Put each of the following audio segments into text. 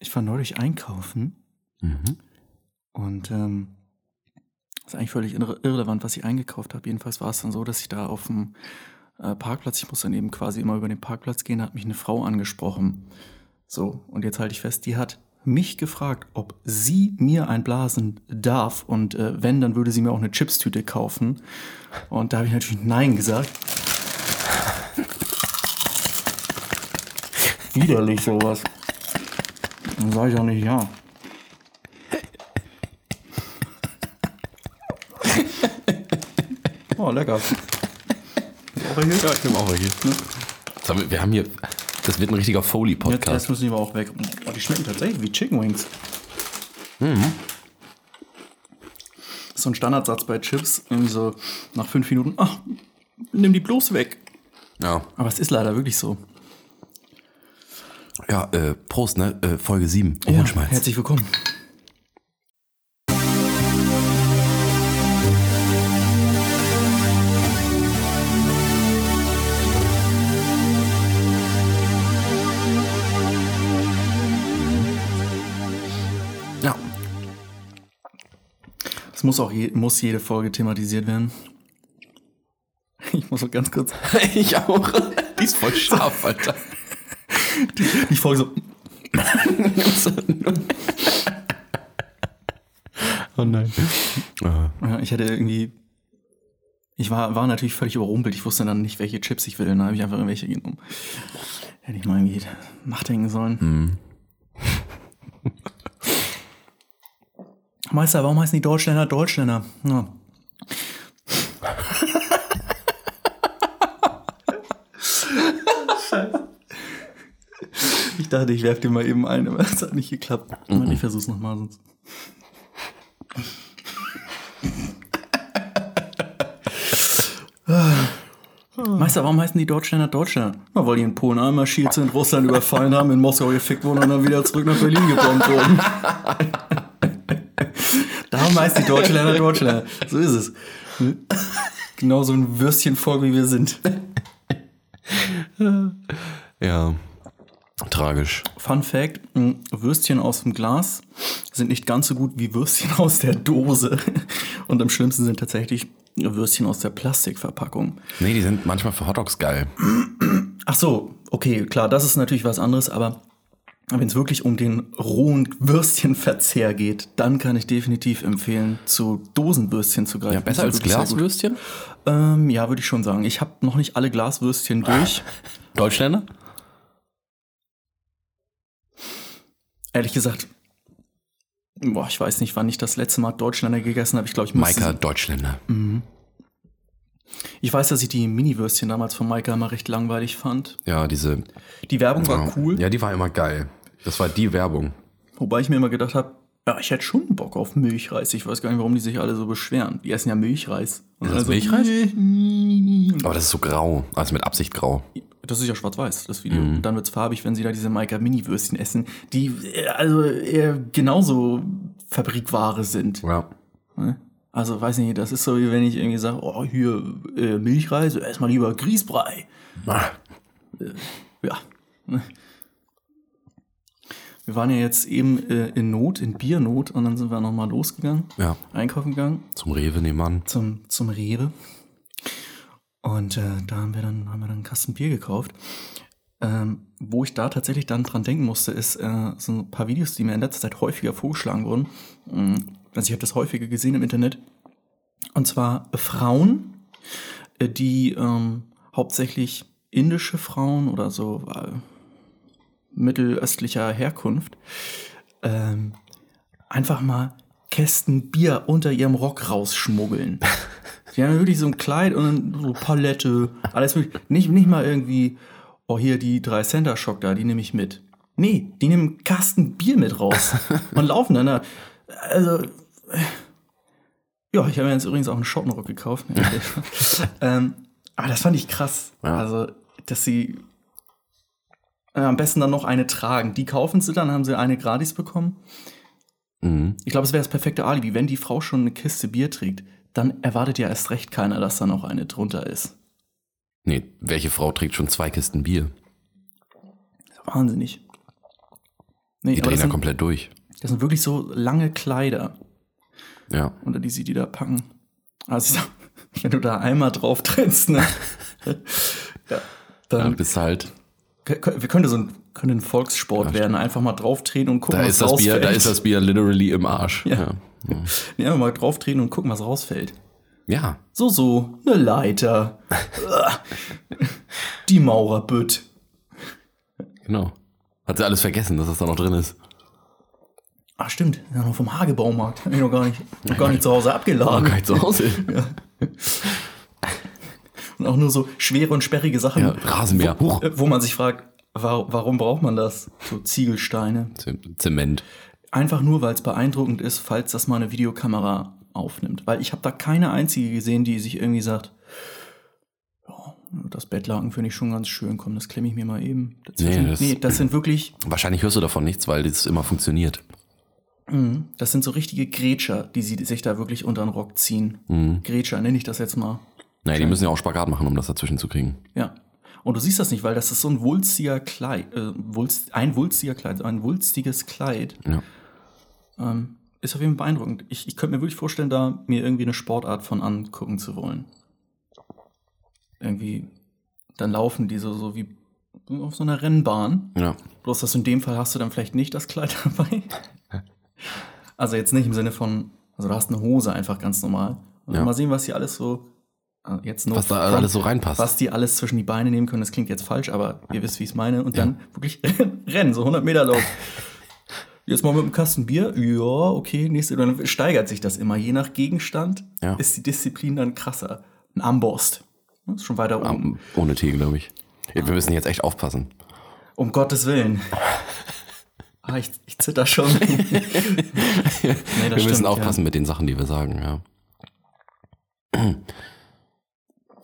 Ich war neulich einkaufen Mhm. und ähm, ist eigentlich völlig irre irrelevant, was ich eingekauft habe. Jedenfalls war es dann so, dass ich da auf dem äh, Parkplatz, ich muss dann eben quasi immer über den Parkplatz gehen, hat mich eine Frau angesprochen. So, und jetzt halte ich fest, die hat mich gefragt, ob sie mir einblasen darf und äh, wenn, dann würde sie mir auch eine Chipstüte kaufen. Und da habe ich natürlich Nein gesagt. Widerlich sowas. Dann sage ich auch nicht ja. Oh, lecker. Auch hier? Ja, ich nehme auch welche. Jetzt haben wir, wir haben hier, das wird ein richtiger Foley-Podcast. jetzt müssen die aber auch weg. Oh, die schmecken tatsächlich wie Chicken Wings. So ein Standardsatz bei Chips. Irgendwie so nach fünf Minuten. Ach, nimm die bloß weg. Ja, Aber es ist leider wirklich so. Ja äh, Prost, ne? Äh, Folge 7. Ja, Ohrenschmalz. herzlich willkommen. ja. Es muss auch je, muss jede Folge thematisiert werden. Ich muss auch ganz kurz. ich auch. Die ist voll scharf, Alter. Die Folge so. oh nein. Ich hatte irgendwie. Ich war, war natürlich völlig überrumpelt. Ich wusste dann nicht, welche Chips ich will. Dann habe ich einfach irgendwelche genommen. Hätte ich mal irgendwie nachdenken sollen. Meister, warum heißen die Deutschländer Deutschländer? Ja. dachte, ich werf dir mal eben ein, aber es hat nicht geklappt. Ich versuch's nochmal sonst. Meister, warum heißen die Deutschländer Deutschländer? Na, weil die in Polen einmarschiert sind, Russland überfallen haben, in Moskau gefickt wurden und dann wieder zurück nach Berlin gebombt wurden. Darum heißt die Deutschländer Deutschländer. So ist es. Genau so ein Würstchenvolk, wie wir sind. ja. Tragisch. Fun Fact: mh, Würstchen aus dem Glas sind nicht ganz so gut wie Würstchen aus der Dose. Und am schlimmsten sind tatsächlich Würstchen aus der Plastikverpackung. Nee, die sind manchmal für Hotdogs geil. Ach so, okay, klar, das ist natürlich was anderes, aber wenn es wirklich um den rohen Würstchenverzehr geht, dann kann ich definitiv empfehlen, zu Dosenwürstchen zu greifen. Ja, besser als. Glaswürstchen? Ähm, ja, würde ich schon sagen. Ich habe noch nicht alle Glaswürstchen durch. Deutschländer? Ehrlich gesagt, boah, ich weiß nicht, wann ich das letzte Mal Deutschländer gegessen habe. Ich glaube, ich Maika, Deutschländer. Ich weiß, dass ich die Mini-Würstchen damals von Maika immer recht langweilig fand. Ja, diese. Die Werbung war ja. cool, Ja, die war immer geil. Das war die Werbung. wobei ich mir immer gedacht habe, ja, ich hätte schon Bock auf Milchreis. Ich weiß gar nicht, warum die sich alle so beschweren. Die essen ja Milchreis. Und Ist das alle so, Milchreis? Aber das ist so grau. Also mit Absicht grau. Das ist ja schwarz-weiß, das Video. Und dann wird's farbig, wenn sie da diese Maika Mini-Würstchen essen, die äh, also eher genauso Fabrikware sind. Ja. Also weiß nicht, das ist so wie wenn ich irgendwie sage, oh, hier äh, Milchreis, erstmal lieber Grießbrei. Ah, Ja. Wir waren ja jetzt eben äh, in Not, in Biernot und dann sind wir nochmal losgegangen, Ja. einkaufen gegangen Zum Rewe nebenan. zum, zum Rewe. Und äh, da haben wir, dann, haben wir dann einen Kasten Bier gekauft. Ähm, wo ich da tatsächlich dann dran denken musste, ist äh, so ein paar Videos, die mir in letzter Zeit häufiger vorgeschlagen wurden. Ähm, Also ich habe das häufiger gesehen im Internet. Und zwar Frauen, äh, die ähm, hauptsächlich indische Frauen oder so äh, mittelöstlicher Herkunft ähm, einfach mal Kästen Bier unter ihrem Rock rausschmuggeln. Die haben wirklich so ein Kleid und so Palette, alles mögliche. Nicht, nicht mal irgendwie, oh hier die drei Center Shock da, die nehme ich mit. Nee, die nehmen einen Kasten Bier mit raus und laufen dann da. Also, ja, ich habe mir jetzt übrigens auch einen Schottenrock gekauft. ähm, aber das fand ich krass. Ja. Also, dass sie äh, am besten dann noch eine tragen. Die kaufen sie dann, haben sie eine gratis bekommen. Mhm. Ich glaube, es wäre das perfekte Alibi. Wenn die Frau schon eine Kiste Bier trägt, dann erwartet ja erst recht keiner, dass da noch eine drunter ist. Nee, welche Frau trägt schon zwei Kisten Bier? Wahnsinnig. Nee, Die drehen ja komplett durch. das sind wirklich so lange Kleider, Ja. unter die sie die da packen. Also, wenn du da einmal drauf trittst, ne? ja, Dann dann bist du halt. Wir könnte so ein, könnte ein Volkssport werden. Einfach mal drauftreten und gucken, Da was ist das Bier, rausfällt. da ist das Bier literally im Arsch. Ja. Ja. Nee, einfach mal drauftreten und gucken, was rausfällt. ja. So, so, eine Leiter. Die Maurerbütt. Genau. Hat sie alles vergessen, dass das da noch drin ist. Ach, stimmt. Ja, noch vom Hagebaumarkt. Hab ich noch gar nicht, noch gar nicht zu Hause abgeladen. geil zu Hause. Und auch nur so schwere und sperrige Sachen, Ja, Rasenmäher. Huch. äh, wo man sich fragt, wa warum braucht man das? So Ziegelsteine. Zement. Einfach nur, weil es beeindruckend ist, falls das mal eine Videokamera aufnimmt. Weil ich habe da keine einzige gesehen, die sich irgendwie sagt, ja, das Bettlaken finde ich schon ganz schön, komm, das klemme ich mir mal eben. dazwischen. Nee, das- nee, das sind wirklich, Wahrscheinlich hörst du davon nichts, weil das immer funktioniert. das sind so richtige Grätscher, die sie sich da wirklich unter den Rock ziehen. Mhm. Grätscher nenne ich das jetzt mal. Naja, die müssen ja auch Spagat machen, um das dazwischen zu kriegen. Ja. Und du siehst das nicht, weil das ist so ein wulstiger Kleid, äh, wulst, ein wulstiger Kleid, ein wulstiges Kleid. Ja. Ähm, ist auf jeden Fall beeindruckend. Ich, ich könnte mir wirklich vorstellen, da mir irgendwie eine Sportart von angucken zu wollen. Irgendwie, dann laufen die so, so wie auf so einer Rennbahn. Ja. Bloß, dass in dem Fall hast du dann vielleicht nicht das Kleid dabei. Also jetzt nicht im Sinne von, also du hast eine Hose einfach ganz normal. Und Ja. Mal sehen, was hier alles so, jetzt no Was da front- alles so reinpasst. was die alles zwischen die Beine nehmen können, das klingt jetzt falsch, aber ihr wisst, wie ich es meine. Und dann wirklich rennen, so 100 Meter Lauf. Jetzt mal mit einem Kasten Bier. Ja, okay, nächste. Dann steigert sich das immer. Je nach Gegenstand Ja. ist die Disziplin dann krasser. Ein Ambost. Das ist schon weiter oben. Am- Ohne Tee, glaube ich. Ja, Wir müssen jetzt echt aufpassen. Um Gottes Willen. Ah, ich, ich zitter schon. nee, wir müssen stimmt, aufpassen mit den Sachen, die wir sagen, ja.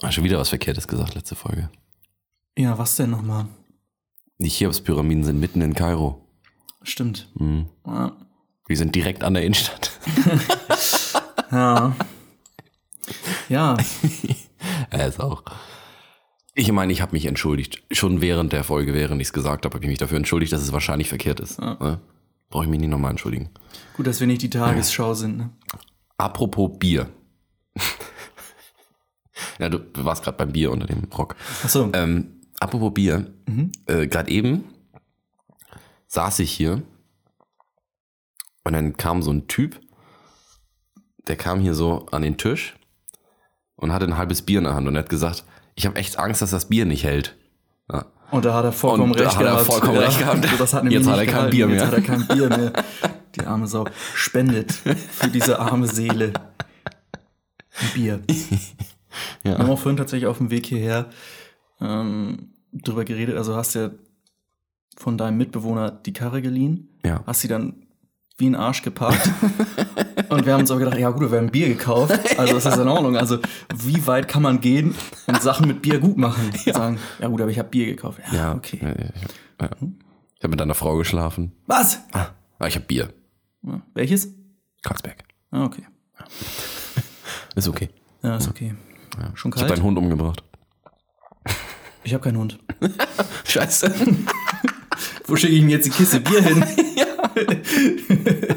Hast schon wieder was Verkehrtes gesagt, letzte Folge. Ja. ja, was denn nochmal? Die Cheops-Pyramiden sind mitten in Kairo. Stimmt. Mhm. Ja. Die sind direkt an der Innenstadt. Ja. ja, Er ist auch. Ich meine, ich habe mich entschuldigt. Schon während der Folge, während ich es gesagt habe, habe ich mich dafür entschuldigt, dass es wahrscheinlich verkehrt ist. Ne? Brauche ich mich nicht nochmal entschuldigen. gut, dass wir nicht die Tagesschau sind. Ne? Apropos Bier. Ja, du warst gerade beim Bier unter dem Rock. Achso. Ähm, apropos Bier, äh, gerade eben saß ich hier und dann kam so ein Typ, der kam hier so an den Tisch und hatte ein halbes Bier in der Hand und hat gesagt, ich habe echt Angst, dass das Bier nicht hält. Ja. Und da hat er vollkommen Und da recht hat er gehabt. vollkommen recht gehabt. Das hat Jetzt hat er kein gehalten. Bier Jetzt mehr. hat er kein Bier mehr. Die arme Sau. Spendet für diese arme Seele. Ein Bier. Wir haben Ja. auch vorhin tatsächlich auf dem Weg hierher ähm, drüber geredet. Also hast ja von deinem Mitbewohner die Karre geliehen, Ja. hast sie dann wie ein Arsch geparkt. und wir haben uns auch gedacht, ja gut, wir haben Bier gekauft. Also das ist in Ordnung. Also wie weit kann man gehen und Sachen mit Bier gut machen? Sagen, ja gut, aber ich habe Bier gekauft. Ja, Ja, okay. Ja, ja, ja. Ich habe mit deiner Frau geschlafen. Was? Ah, ich habe Bier. Ja, Welches? Karlsberg. Ah, okay. Ist okay. Ja, ist okay. Schon Ich habe kalt? deinen Hund umgebracht. Ich habe keinen Hund. Scheiße. Wo schicke ich ihm jetzt die Kiste Bier hin?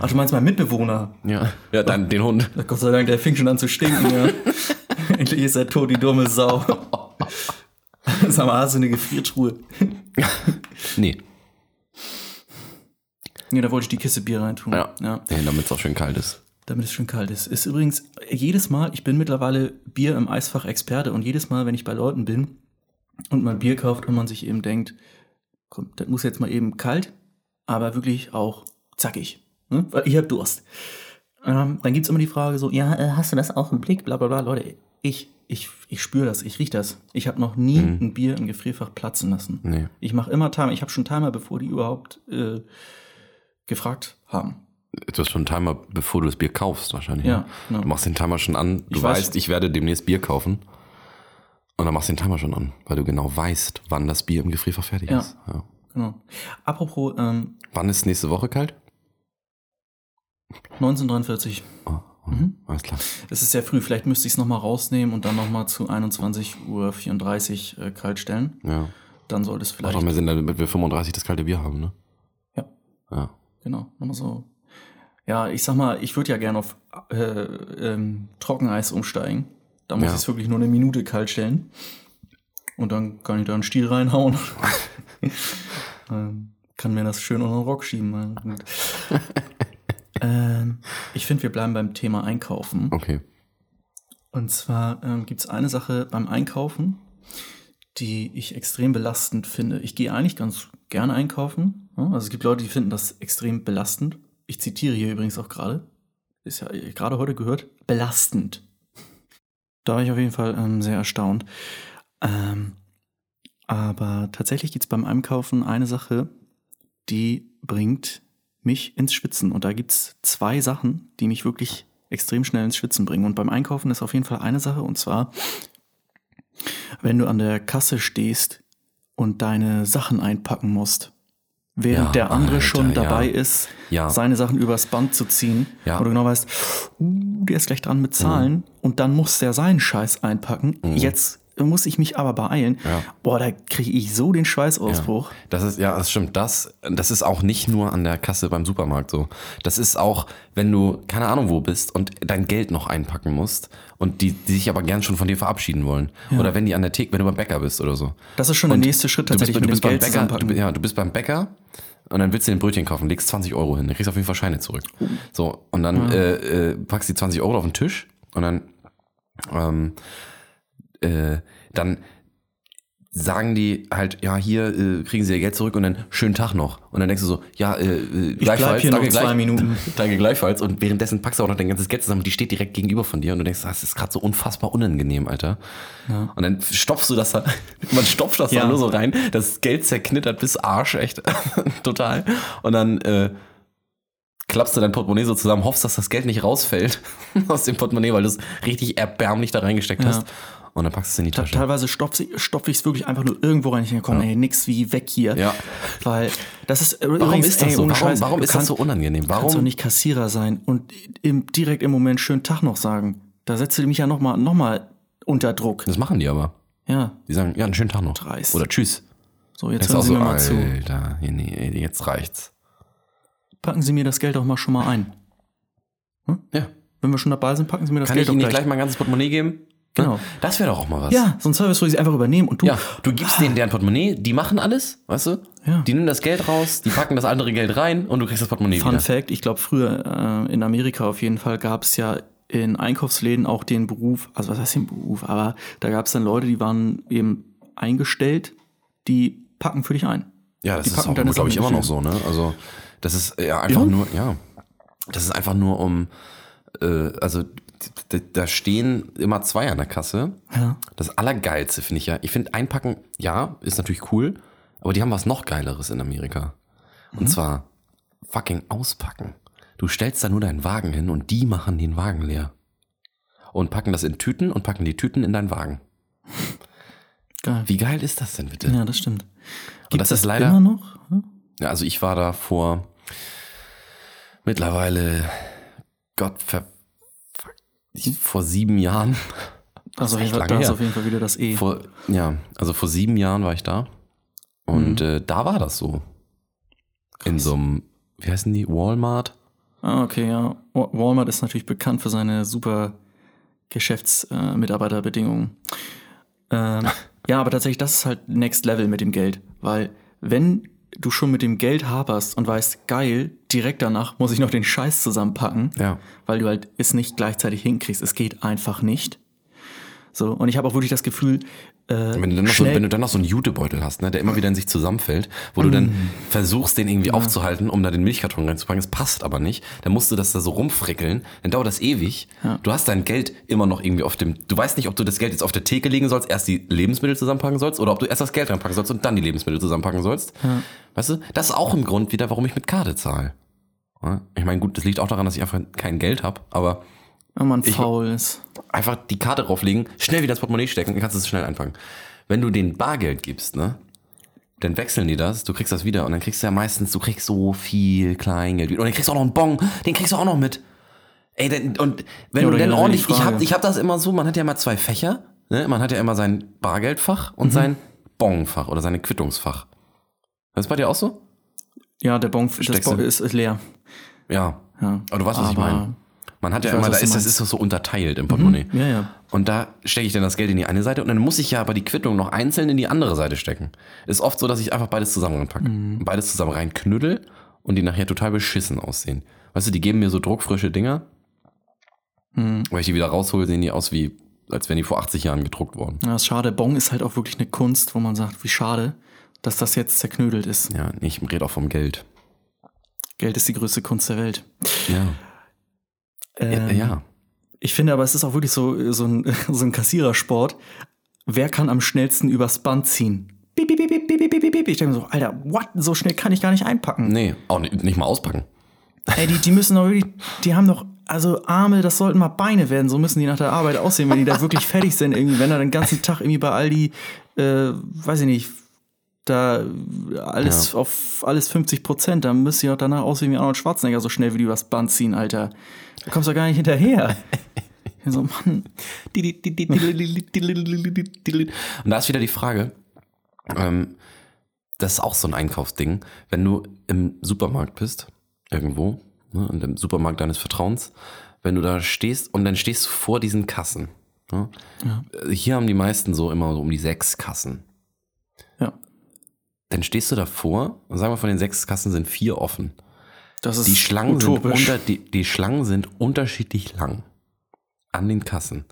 Ach, du meinst mein Mitbewohner? Ja, ja dann den Hund. Gott sei Dank, der fing schon an zu stinken, ja. Endlich ist er tot, die dumme Sau. Sag mal, hast du eine Gefriertruhe? Nee. Nee, da wollte ich die Kiste Bier reintun. Ja. ja. ja Damit es auch schön kalt ist. Damit es schön kalt ist. Ist übrigens jedes Mal, ich bin mittlerweile Bier im Eisfach Experte und jedes Mal, wenn ich bei Leuten bin und man Bier kauft und man sich eben denkt, komm, das muss jetzt mal eben kalt, aber wirklich auch zackig, ne? weil ich hab Durst. Ähm, dann gibt's immer die Frage so, ja, äh, hast du das auch im Blick, bla bla bla. Leute, ich, ich, ich spüre das, ich riech das. Ich habe noch nie ein Bier im Gefrierfach platzen lassen. Nee. Ich mache immer Timer, ich habe schon Timer, bevor die überhaupt äh, gefragt haben. Du hast schon einen Timer, bevor du das Bier kaufst, wahrscheinlich. Ja, ne? genau. Du machst den Timer schon an. Du Ich weiß- weißt, ich werde demnächst Bier kaufen. Und dann machst du den Timer schon an, weil du genau weißt, wann das Bier im Gefrierfach fertig Ja. ist. Ja. Genau. Apropos ähm, Wann ist nächste Woche kalt? 1943. Oh, oh, Mhm. Alles klar. Es ist sehr früh, vielleicht müsste ich es nochmal rausnehmen und dann nochmal zu 21.34 Uhr äh, kalt stellen. Ja. dann sollte es Macht vielleicht. doch mehr Sinn, damit wir 35 das kalte Bier haben, ne? Ja. Ja. Genau, nochmal so. Ja, ich sag mal, ich würde ja gerne auf äh, ähm, Trockeneis umsteigen. Da muss Ja. ich es wirklich nur eine Minute kalt stellen. Und dann kann ich da einen Stiel reinhauen. ähm, kann mir das schön unter den Rock schieben. Ähm, ich finde, wir bleiben beim Thema Einkaufen. Okay. Und zwar ähm, gibt es eine Sache beim Einkaufen, die ich extrem belastend finde. Ich gehe eigentlich ganz gerne einkaufen. Ja? Also es gibt Leute, die finden das extrem belastend. Ich zitiere hier übrigens auch gerade. Ist ja gerade heute gehört. Belastend. Da war ich auf jeden Fall ähm, sehr erstaunt. Ähm, aber tatsächlich gibt es beim Einkaufen eine Sache, die bringt mich ins Schwitzen. Und da gibt es zwei Sachen, die mich wirklich extrem schnell ins Schwitzen bringen. Und beim Einkaufen ist auf jeden Fall eine Sache, und zwar, wenn du an der Kasse stehst und deine Sachen einpacken musst, während Ja, der andere Alter, schon ja. dabei ist, Ja. seine Sachen übers Band zu ziehen, Ja. wo du genau weißt, uh, der ist gleich dran mit Zahlen und dann muss der seinen Scheiß einpacken. Jetzt muss ich mich aber beeilen. Ja. Boah, da kriege ich so den Schweißausbruch. Das ist, ja, das stimmt. Das, das ist auch nicht nur an der Kasse beim Supermarkt so. Das ist auch, wenn du, keine Ahnung wo bist und dein Geld noch einpacken musst und die, die sich aber gern schon von dir verabschieden wollen. Oder wenn die an der Theke, wenn du beim Bäcker bist oder so. Das ist schon der nächste Schritt Du bist, tatsächlich du bist beim Bäcker, du, ja, du bist beim Bäcker und dann willst du den Brötchen kaufen, legst 20 Euro hin, dann kriegst du auf jeden Fall Scheine zurück. So, und dann äh, äh, packst die 20 Euro auf den Tisch und dann, ähm, äh, dann sagen die halt, ja, hier äh, kriegen sie ihr Geld zurück und dann schönen Tag noch. Und dann denkst du so, ja, äh, äh, gleichfalls, hier noch danke, zwei Minuten. danke gleichfalls. Und währenddessen packst du auch noch dein ganzes Geld zusammen und die steht direkt gegenüber von dir und du denkst, das ist gerade so unfassbar unangenehm, Alter. Und dann stopfst du das da, man stopft das Ja. da nur so rein, das Geld zerknittert bis Arsch, echt, total. Und dann äh, klappst du dein Portemonnaie so zusammen, hoffst, dass das Geld nicht rausfällt aus dem Portemonnaie, weil du es richtig erbärmlich da reingesteckt hast. Und dann packst du es in die Tasche. Teilweise stopfe ich stopf ich es wirklich einfach nur irgendwo rein. Ich denke, komm, ey, nix wie weg hier. Ja. Weil das ist Warum ist das so? Warum, warum ist das so unangenehm? Kannst doch Warum? nicht Kassierer sein und im, direkt im Moment schönen Tag noch sagen. Da setzt du mich ja nochmal noch mal unter Druck. Das machen die aber. Ja, Die sagen, ja, einen schönen Tag noch. Dreist. Oder tschüss. so, jetzt du hören auch Sie so, mir mal zu. Alter, nee, jetzt reicht's. Packen Sie mir das Geld doch mal schon mal ein. Ja. Wenn wir schon dabei sind, packen Sie mir das Kann Geld ich Ihnen nicht gleich. gleich mein ganzes Portemonnaie geben? Genau. Das wäre doch auch mal was. Ja, so ein Service, wo Sie einfach übernehmen und du. Ja, du gibst denen deren Portemonnaie, die machen alles, weißt du? Ja. Die nehmen das Geld raus, die packen das andere Geld rein und du kriegst das Portemonnaie Fun wieder. Fact, ich glaube früher äh, in Amerika auf jeden Fall gab es ja in Einkaufsläden auch den Beruf, also was heißt den Beruf, aber da gab es dann Leute, die waren eben eingestellt, die packen für dich ein. Ja, das Die ist auch, glaube ich, immer noch so, ne? Also, das ist ja einfach Ja? nur, ja. Das ist einfach nur um, äh, also, da stehen immer zwei an der Kasse. Ja. Das Allergeilste finde ich ja. Ich finde, einpacken, ja, ist natürlich cool, aber die haben was noch Geileres in Amerika. Und zwar fucking auspacken. Du stellst da nur deinen Wagen hin und die machen den Wagen leer. Und packen das in Tüten und packen die Tüten in deinen Wagen. Geil. Wie geil ist das denn bitte? Ja, das stimmt. Und das ist leider. immer noch? Hm? Ja, also ich war da vor mittlerweile, Gott, ver, vor sieben Jahren. Also da ist auf jeden Fall wieder das E. Vor, ja, also vor sieben Jahren war ich da. Und Mhm. äh, da war das so. In so einem, wie heißen die, Walmart? Ah, okay, ja. Wa- Walmart ist natürlich bekannt für seine super Geschäftsmitarbeiterbedingungen. ähm, ja, aber tatsächlich, das ist halt Next Level mit dem Geld. Weil, wenn du schon mit dem Geld haperst und weißt, geil, direkt danach muss ich noch den Scheiß zusammenpacken, Ja. weil du halt es nicht gleichzeitig hinkriegst. Es geht einfach nicht. So, und ich habe auch wirklich das Gefühl, Wenn du, dann noch so, wenn du dann noch so einen Jutebeutel hast, ne, der immer wieder in sich zusammenfällt, wo du dann versuchst, den irgendwie aufzuhalten, um da den Milchkarton reinzupacken, es passt aber nicht, dann musst du das da so rumfrickeln, dann dauert das ewig. Du hast dein Geld immer noch irgendwie auf dem, du weißt nicht, ob du das Geld jetzt auf der Theke legen sollst, erst die Lebensmittel zusammenpacken sollst, oder ob du erst das Geld reinpacken sollst und dann die Lebensmittel zusammenpacken sollst. Weißt du, das ist auch ein Grund wieder, warum ich mit Karte zahle. Ja, Ich meine, gut, das liegt auch daran, dass ich einfach kein Geld habe, aber wenn man faul ist. einfach die Karte drauflegen, schnell wieder ins Portemonnaie stecken, dann kannst du es schnell einpacken. Wenn du den Bargeld gibst, ne, dann wechseln die das, du kriegst das wieder und dann kriegst du ja meistens, du kriegst so viel Kleingeld wieder. Und dann kriegst du auch noch einen Bon, den kriegst du auch noch mit. Ey, denn, und wenn Ja, du dann die ordentlich, ich hab, ich hab das immer so, man hat ja immer zwei Fächer, ne, man hat ja immer sein Bargeldfach Mhm. und sein Bonfach oder sein Quittungsfach. Das ist bei dir auch so? Ja, der Bon, das bon ist, ist leer. Ja. Ja. Aber du weißt, was ich Aber- meine. Man hat ja Ich weiß, immer, da ist, das. Mhm. ist doch so unterteilt im Portemonnaie. Ja, ja. Und da stecke ich dann das Geld in die eine Seite und dann muss ich ja aber die Quittung noch einzeln in die andere Seite stecken. Ist oft so, dass ich einfach beides zusammen reinpacke. Mhm. Beides zusammen reinknüddel und die nachher total beschissen aussehen. Weißt du, die geben mir so druckfrische Dinger. Mhm. Weil ich die wieder raushole, sehen die aus wie, als wären die vor 80 Jahren gedruckt worden. Ja, ist schade. Bon ist halt auch wirklich eine Kunst, wo man sagt, wie schade, dass das jetzt zerknödelt ist. Ja, ich rede auch vom Geld. Geld ist die größte Kunst der Welt. Ja. Ähm, ja. Ich finde aber, es ist auch wirklich so, so, ein, so ein Kassierersport. Wer kann am schnellsten übers Band ziehen? Piep, piep, piep, piep, piep, piep, piep. Ich denke mir so, Alter, what? So schnell kann ich gar nicht einpacken. Nee, auch nicht, nicht mal auspacken. Ey, die, die müssen doch wirklich, die haben doch, also Arme, das sollten mal Beine werden. So müssen die nach der Arbeit aussehen, wenn die da wirklich fertig sind. Irgendwie, wenn er den ganzen Tag irgendwie bei Aldi, äh, weiß ich nicht, da alles auf alles 50 Prozent, dann müsste ich auch danach aussehen wie Arnold Schwarzenegger, so schnell wie die übers Band ziehen, Alter. Da kommst du gar nicht hinterher. So, Mann. Und da ist wieder die Frage, ähm, das ist auch so ein Einkaufsding, wenn du im Supermarkt bist, irgendwo, ne, in dem Supermarkt deines Vertrauens, wenn du da stehst und dann stehst du vor diesen Kassen. Ne? Hier haben die meisten so immer so um die sechs Kassen. Ja, Dann stehst du davor und sagen wir, von den sechs Kassen sind vier offen. das ist Die Schlangen, sind unter, die, die Schlangen sind unterschiedlich lang an den Kassen.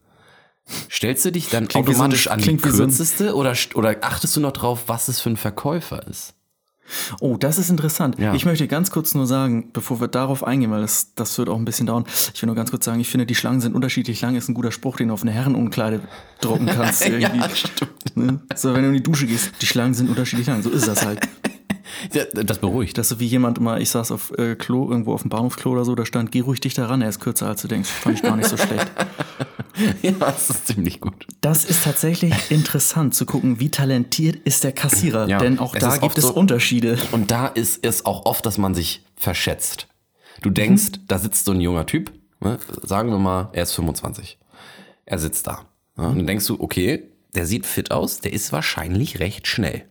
Stellst du dich dann Klingt wie so ein- automatisch an die wie so kürzeste oder, oder achtest du noch drauf, was es für ein Verkäufer ist? Oh, das ist interessant. Ja. Ich möchte ganz kurz nur sagen, bevor wir darauf eingehen, weil das, das wird auch ein bisschen dauern. Ich will nur ganz kurz sagen, ich finde, die Schlangen sind unterschiedlich lang, ist ein guter Spruch, den du auf eine Herrenumkleide drucken kannst. irgendwie. Ja, stimmt. Ne? So, wenn du in die Dusche gehst, die Schlangen sind unterschiedlich lang. So ist das halt. Ja, das beruhigt. Das ist so wie jemand mal, ich saß auf äh, Klo, irgendwo auf dem Bahnhofsklo oder so, da stand, geh ruhig dichter ran, er ist kürzer als du denkst. Fand ich gar nicht so schlecht. ja, das ist ziemlich gut. Das ist tatsächlich interessant zu gucken, wie talentiert ist der Kassierer. Ja, Denn auch da gibt es so- Unterschiede. Und da ist es auch oft, dass man sich verschätzt. Du denkst, da sitzt so ein junger Typ, ne? sagen wir mal, er ist 25. Er sitzt da. Ne? Und dann denkst du, okay, der sieht fit aus, der ist wahrscheinlich recht schnell.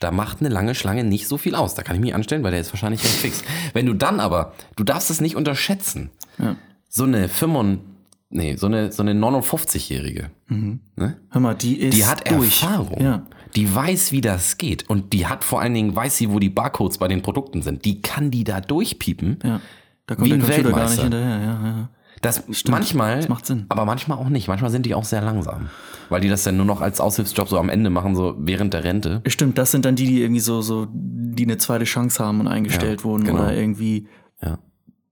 Da macht eine lange Schlange nicht so viel aus. Da kann ich mich anstellen, weil der ist wahrscheinlich recht fix. Wenn du dann aber, du darfst es nicht unterschätzen, Ja. so eine 5, nee, so eine, so eine 59-Jährige, ne? Hör mal, die ist Die hat durch. Erfahrung. Ja. Die weiß, wie das geht. Und die hat vor allen Dingen, weiß sie, wo die Barcodes bei den Produkten sind. Die kann die da durchpiepen. Ja. Da kommt Wie der ein Computer gar nicht Weltmeister. hinterher. Ja, ja. Das manchmal, das macht Sinn. aber manchmal auch nicht. Manchmal sind die auch sehr langsam. Weil die das dann nur noch als Aushilfsjob so am Ende machen, so während der Rente. Stimmt, das sind dann die, die irgendwie so, so, die eine zweite Chance haben und eingestellt Ja, wurden genau. oder irgendwie Ja.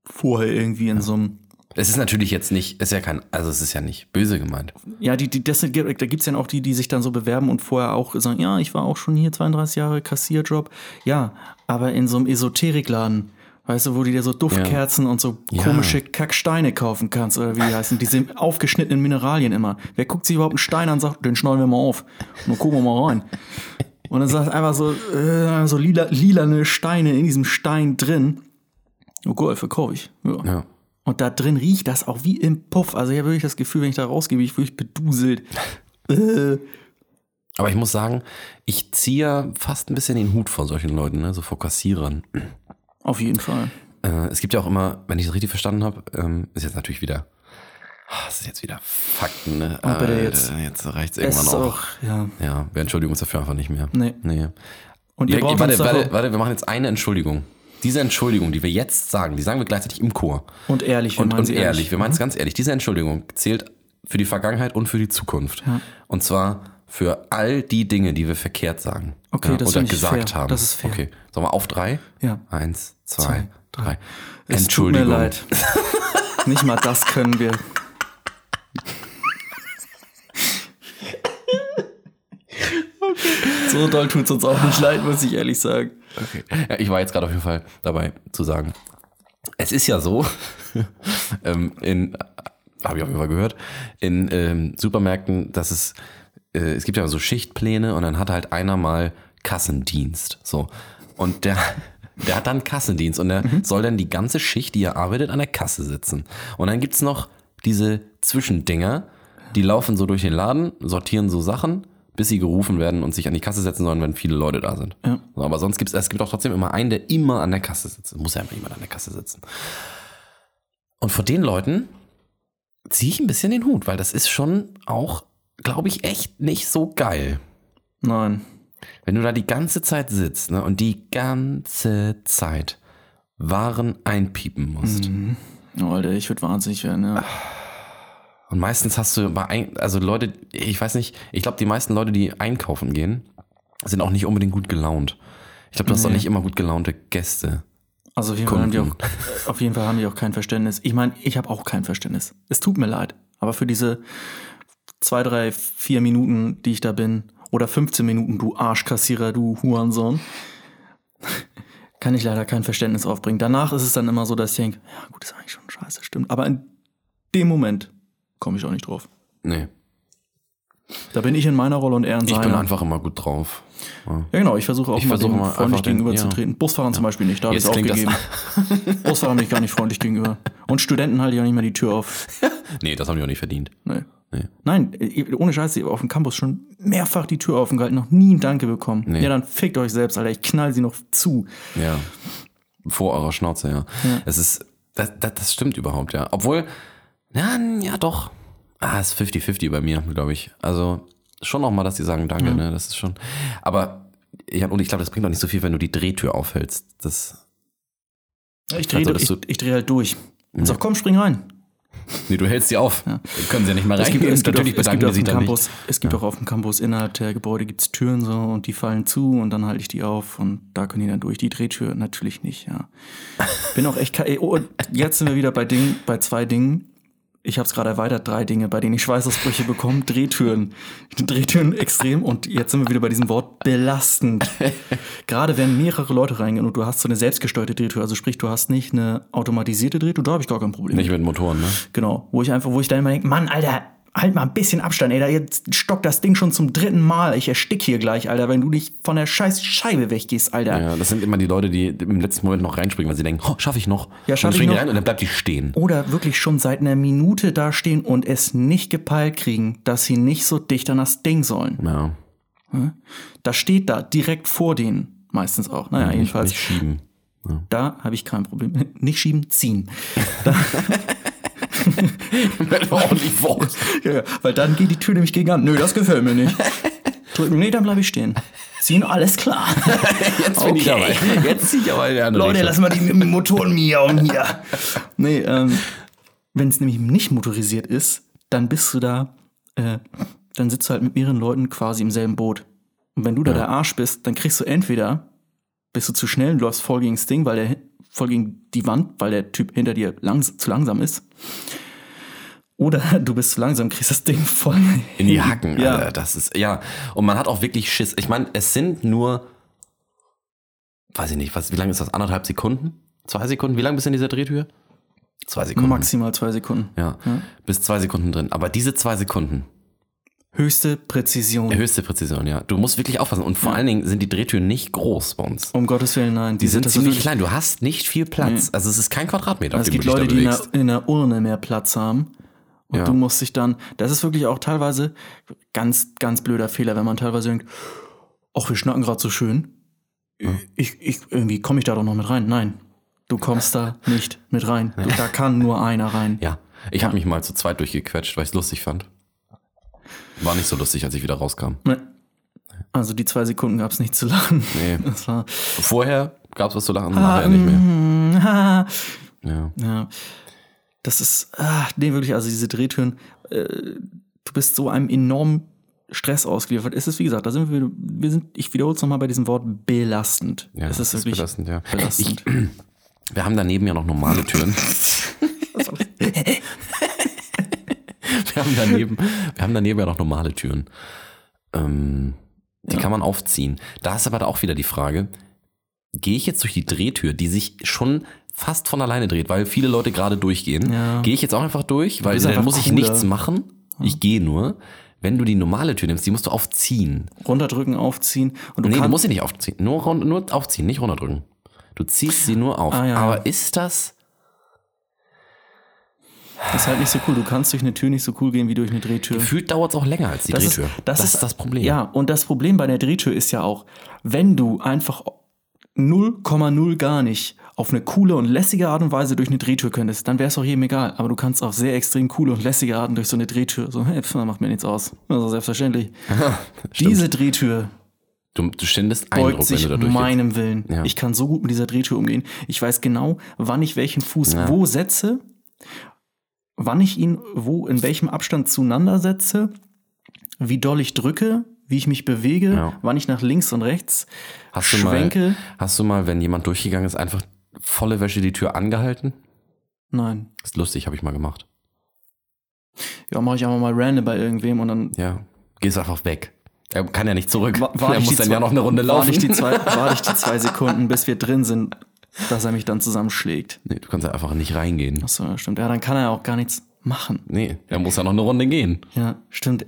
vorher irgendwie in so einem. Es ist natürlich jetzt nicht, ist ja kein, also es ist ja nicht böse gemeint. Ja, die, die, das, sind- da gibt's ja auch die, die sich dann so bewerben und vorher auch sagen, ja, ich war auch schon hier 32 Jahre Kassierjob. Ja, aber in so einem Esoterikladen, weißt du, wo du dir so Duftkerzen und so Ja. komische Kacksteine kaufen kannst oder wie die heißen, diese aufgeschnittenen Mineralien immer. Wer guckt sich überhaupt einen Stein an und sagt, den schneiden wir mal auf und dann gucken wir mal rein. Und dann sagt einfach so, äh, so lila, lilane Steine in diesem Stein drin. Oh Gott, verkaufe ich. Ja. Ja. Und da drin riecht das auch wie im Puff. Also ich habe wirklich das Gefühl, wenn ich da rausgehe, bin ich wirklich beduselt. Äh. Aber ich muss sagen, ich ziehe fast ein bisschen den Hut vor solchen Leuten, ne? so vor Kassierern. Auf jeden Fall. Äh, es gibt ja auch immer, wenn ich das richtig verstanden habe, ähm, ist jetzt natürlich wieder, ah, das ist jetzt wieder Fakten, ne? Oh, bitte Alter, jetzt. reicht es Es irgendwann auch. auch, ja. Ja, wir entschuldigen uns dafür einfach nicht mehr. Nee. nee. Und wir Ja, brauchen warte, warte, warte, wir machen jetzt eine Entschuldigung. Diese Entschuldigung, die wir jetzt sagen, die sagen wir gleichzeitig im Chor. und ehrlich, wir Und, meinen und sie ehrlich, wir meinen es ganz ehrlich. Diese Entschuldigung zählt für die Vergangenheit und für die Zukunft. Und zwar für all die Dinge, die wir verkehrt sagen. Okay, das Oder gesagt fair. haben. Das ist fair. Okay. Sollen wir auf drei? Ja. Eins, zwei, Zwei, drei. Es Entschuldigung. tut mir leid. Nicht mal das können wir. So doll tut es uns auch nicht leid, muss ich ehrlich sagen. Okay. Ja, ich war jetzt gerade auf jeden Fall dabei zu sagen, es ist ja so, ähm, in, habe ich auf jeden Fall gehört, in ähm, Supermärkten, dass es, äh, es gibt ja so Schichtpläne und dann hat halt einer mal Kassendienst. So. Und der, der hat dann Kassendienst und der soll dann die ganze Schicht, die er arbeitet, an der Kasse sitzen. Und dann gibt's noch diese Zwischendinger, die laufen so durch den Laden, sortieren so Sachen, bis sie gerufen werden und sich an die Kasse setzen sollen, wenn viele Leute da sind. Ja. So, aber sonst gibt es, es gibt auch trotzdem immer einen, der immer an der Kasse sitzt. Es muss ja immer jemand an der Kasse sitzen. Und vor den Leuten ziehe ich ein bisschen den Hut, weil das ist schon auch, glaube ich, echt nicht so geil. Nein. Wenn du da die ganze Zeit sitzt ne, und die ganze Zeit Waren einpiepen musst. Oh, Alter, ich würde wahnsinnig werden, ja. Und meistens hast du also Leute, ich weiß nicht, ich glaube, die meisten Leute, die einkaufen gehen, sind auch nicht unbedingt gut gelaunt. Ich glaube, du hast auch nicht immer gut gelaunte Gäste. Also auf jeden, Fall haben die auch, auf jeden Fall haben die auch kein Verständnis. Ich meine, ich habe auch kein Verständnis. Es tut mir leid. Aber für diese zwei, drei, vier Minuten, die ich da bin, oder 15 Minuten, du Arschkassierer, du Hurensohn, kann ich leider kein Verständnis aufbringen. Danach ist es dann immer so, dass ich denke, ja gut, ist eigentlich schon scheiße, stimmt. Aber in dem Moment komme ich auch nicht drauf. Nee, Da bin ich in meiner Rolle und er in ich seiner. bin einfach immer gut drauf. Ja. Ja, genau, ich versuche auch Ich mal versuche dem mal freundlich gegenüberzutreten. Busfahrern zum Beispiel nicht, da habe ich es das- aufgegeben. Busfahrern bin ich gar nicht freundlich gegenüber. Und Studenten halte ich auch nicht mehr die Tür auf. Nee, das haben die auch nicht verdient. Nee. Nee. Nein, ohne Scheiß, ich hab auf dem Campus schon mehrfach die Tür offen gehalten, noch nie ein Danke bekommen. Nee. Ja, dann fickt euch selbst, Alter, ich knall sie noch zu. Ja. Vor eurer Schnauze, ja. Es ist, das, das, das stimmt überhaupt, ja. Obwohl, ja, ja doch. Ah, es ist 50-50 bei mir, glaube ich. Also schon noch mal, dass die sagen Danke, ne? Das ist schon. Aber ja, und ich glaube, das bringt auch nicht so viel, wenn du die Drehtür aufhältst. Das. Ich drehe Also, ich, ich dreh halt durch. Und sag, komm, spring rein. Nee, du hältst sie auf. Dann können sie ja nicht mal Es rein. gibt, es gibt, Natürlich auf, es gibt auf dann nicht. Campus, es gibt auch auf dem Campus innerhalb der Gebäude gibt's Türen so und die fallen zu und dann halte ich die auf und da können die dann durch. Die Drehtür natürlich nicht, ja. Bin auch echt oh, jetzt sind wir wieder bei Dingen, bei zwei Dingen. Ich habe es gerade erweitert, drei Dinge, bei denen ich Schweißausbrüche bekomme. Drehtüren. Drehtüren extrem und jetzt sind wir wieder bei diesem Wort belastend. gerade wenn mehrere Leute reingehen und du hast so eine selbstgesteuerte Drehtür, also sprich, du hast nicht eine automatisierte Drehtür, da habe ich gar kein Problem. Nicht mit Motoren, ne? Genau, wo ich einfach, wo ich dann immer denke, Mann, Alter, halt mal ein bisschen Abstand, ey, da jetzt stockt das Ding schon zum dritten Mal. Ich erstick hier gleich, Alter, wenn du nicht von der scheiß Scheibe weggehst, Alter. Ja, das sind immer die Leute, die im letzten Moment noch reinspringen, weil sie denken, oh, schaffe ich noch. Ja, schaff und dann ich springen die noch. rein und dann bleibt die stehen. Oder wirklich schon seit einer Minute dastehen und es nicht gepeilt kriegen, dass sie nicht so dicht an das Ding sollen. Ja. Das steht da direkt vor denen, meistens auch. Naja, Nicht, jedenfalls, nicht schieben. da habe ich kein Problem. Nicht schieben, ziehen. ordentlich Wort. Ja, ja, weil dann geht die Tür nämlich gegen an. Nö, das gefällt mir nicht. Drücken, nee, dann bleibe ich stehen. Ziehen, alles klar. Jetzt bin ich Okay. dabei. Jetzt ziehe ich aber in andere Leute, lass mal die Motoren miauen hier. Nee, ähm, wenn es nämlich nicht motorisiert ist, dann bist du da, äh, dann sitzt du halt mit mehreren Leuten quasi im selben Boot. Und wenn du da der Arsch bist, dann kriegst du entweder, bist du zu schnell und läufst voll gegen das Ding, weil der voll gegen die Wand, weil der Typ hinter dir langs zu langsam ist. Oder du bist zu langsam, kriegst das Ding voll In die Hacken, Ja. Alter. Das ist, ja. Und man hat auch wirklich Schiss. Ich meine, es sind nur, weiß ich nicht, was, wie lange ist das? Anderthalb Sekunden? Zwei Sekunden? Wie lange bist du in dieser Drehtür? Zwei Sekunden. Maximal zwei Sekunden. Ja. Bis zwei Sekunden drin. Aber diese zwei Sekunden, Höchste Präzision. höchste Präzision, ja. Du musst wirklich aufpassen. Und vor allen Dingen sind die Drehtüren nicht groß bei uns. Um Gottes Willen, nein. Die sind das ziemlich klein. Du hast nicht viel Platz. Also es ist kein Quadratmeter, auf Es gibt Leute, die in der, in der Urne mehr Platz haben. Und Ja. du musst dich dann, das ist wirklich auch teilweise ganz, ganz blöder Fehler, wenn man teilweise denkt, ach, wir schnacken gerade so schön. Ich, ich, irgendwie komme ich da doch noch mit rein. Nein, du kommst da nicht mit rein. Du, da kann nur einer rein. Ja. Ich habe mich mal zu zweit durchgequetscht, weil ich es lustig fand. War nicht so lustig, als ich wieder rauskam. Ne. Also die zwei Sekunden gab es nicht zu lachen. Nee. Das war, Vorher gab es was zu lachen, nachher nicht mehr. ha. Ja. Ja, das ist, ah, nee, wirklich, also diese Drehtüren, äh, du bist so einem enormen Stress ausgeliefert. Es ist, wie gesagt, da sind wir, wir sind, ich wiederhole es nochmal bei diesem Wort belastend. Ja, es ist wirklich belastend, ja. belastend. Ich, wir haben daneben ja noch normale Türen. wir, haben daneben, wir haben daneben ja noch normale Türen. Ähm, die kann man aufziehen. Da ist aber da auch wieder die Frage, gehe ich jetzt durch die Drehtür, die sich schon fast von alleine dreht, weil viele Leute gerade durchgehen. Ja. Gehe ich jetzt auch einfach durch, weil dann muss ich cooler. nichts machen. Ich gehe nur. Wenn du die normale Tür nimmst, die musst du aufziehen. Runterdrücken, aufziehen und du Nee, du musst sie nicht aufziehen. Nur, nur aufziehen, nicht runterdrücken. Du ziehst sie nur auf. Ah, ja, Aber ja. ist das. Das ist halt nicht so cool. Du kannst durch eine Tür nicht so cool gehen wie durch eine Drehtür. Gefühlt dauert es auch länger als die Das Drehtür. ist, das, ist das Problem. Ja, und das Problem bei der Drehtür ist ja auch, wenn du einfach 0,0 gar nicht auf eine coole und lässige Art und Weise durch eine Drehtür könntest, dann wäre es auch jedem egal. Aber du kannst auf sehr extrem coole und lässige Arten durch so eine Drehtür. So, hey, pf, macht mir nichts aus. Das ist selbstverständlich. Diese Drehtür Du, du ständigst beugt Eindruck, wenn sich du da durchgehst. meinem Willen. Ja. Ich kann so gut mit dieser Drehtür umgehen. Ich weiß genau, wann ich welchen Fuß wo setze, wann ich ihn wo in welchem Abstand zueinander setze, wie doll ich drücke, wie ich mich bewege, Ja. wann ich nach links und rechts Hast du, schwenke. mal, hast du mal, wenn jemand durchgegangen ist, einfach volle Wäsche die Tür angehalten? Nein. ist lustig, habe ich mal gemacht. Ja, mache ich einfach mal random bei irgendwem und dann Ja. Gehst einfach weg. Er kann ja nicht zurück. wa- warte er ich muss dann zwei- ja noch eine Runde laufen. Die zwei, warte ich die zwei Sekunden, bis wir drin sind, dass er mich dann zusammenschlägt. nee, du kannst ja einfach nicht reingehen. Achso, ja, stimmt. Ja, dann kann er ja auch gar nichts machen. Nee, er muss ja noch eine Runde gehen. Ja, stimmt.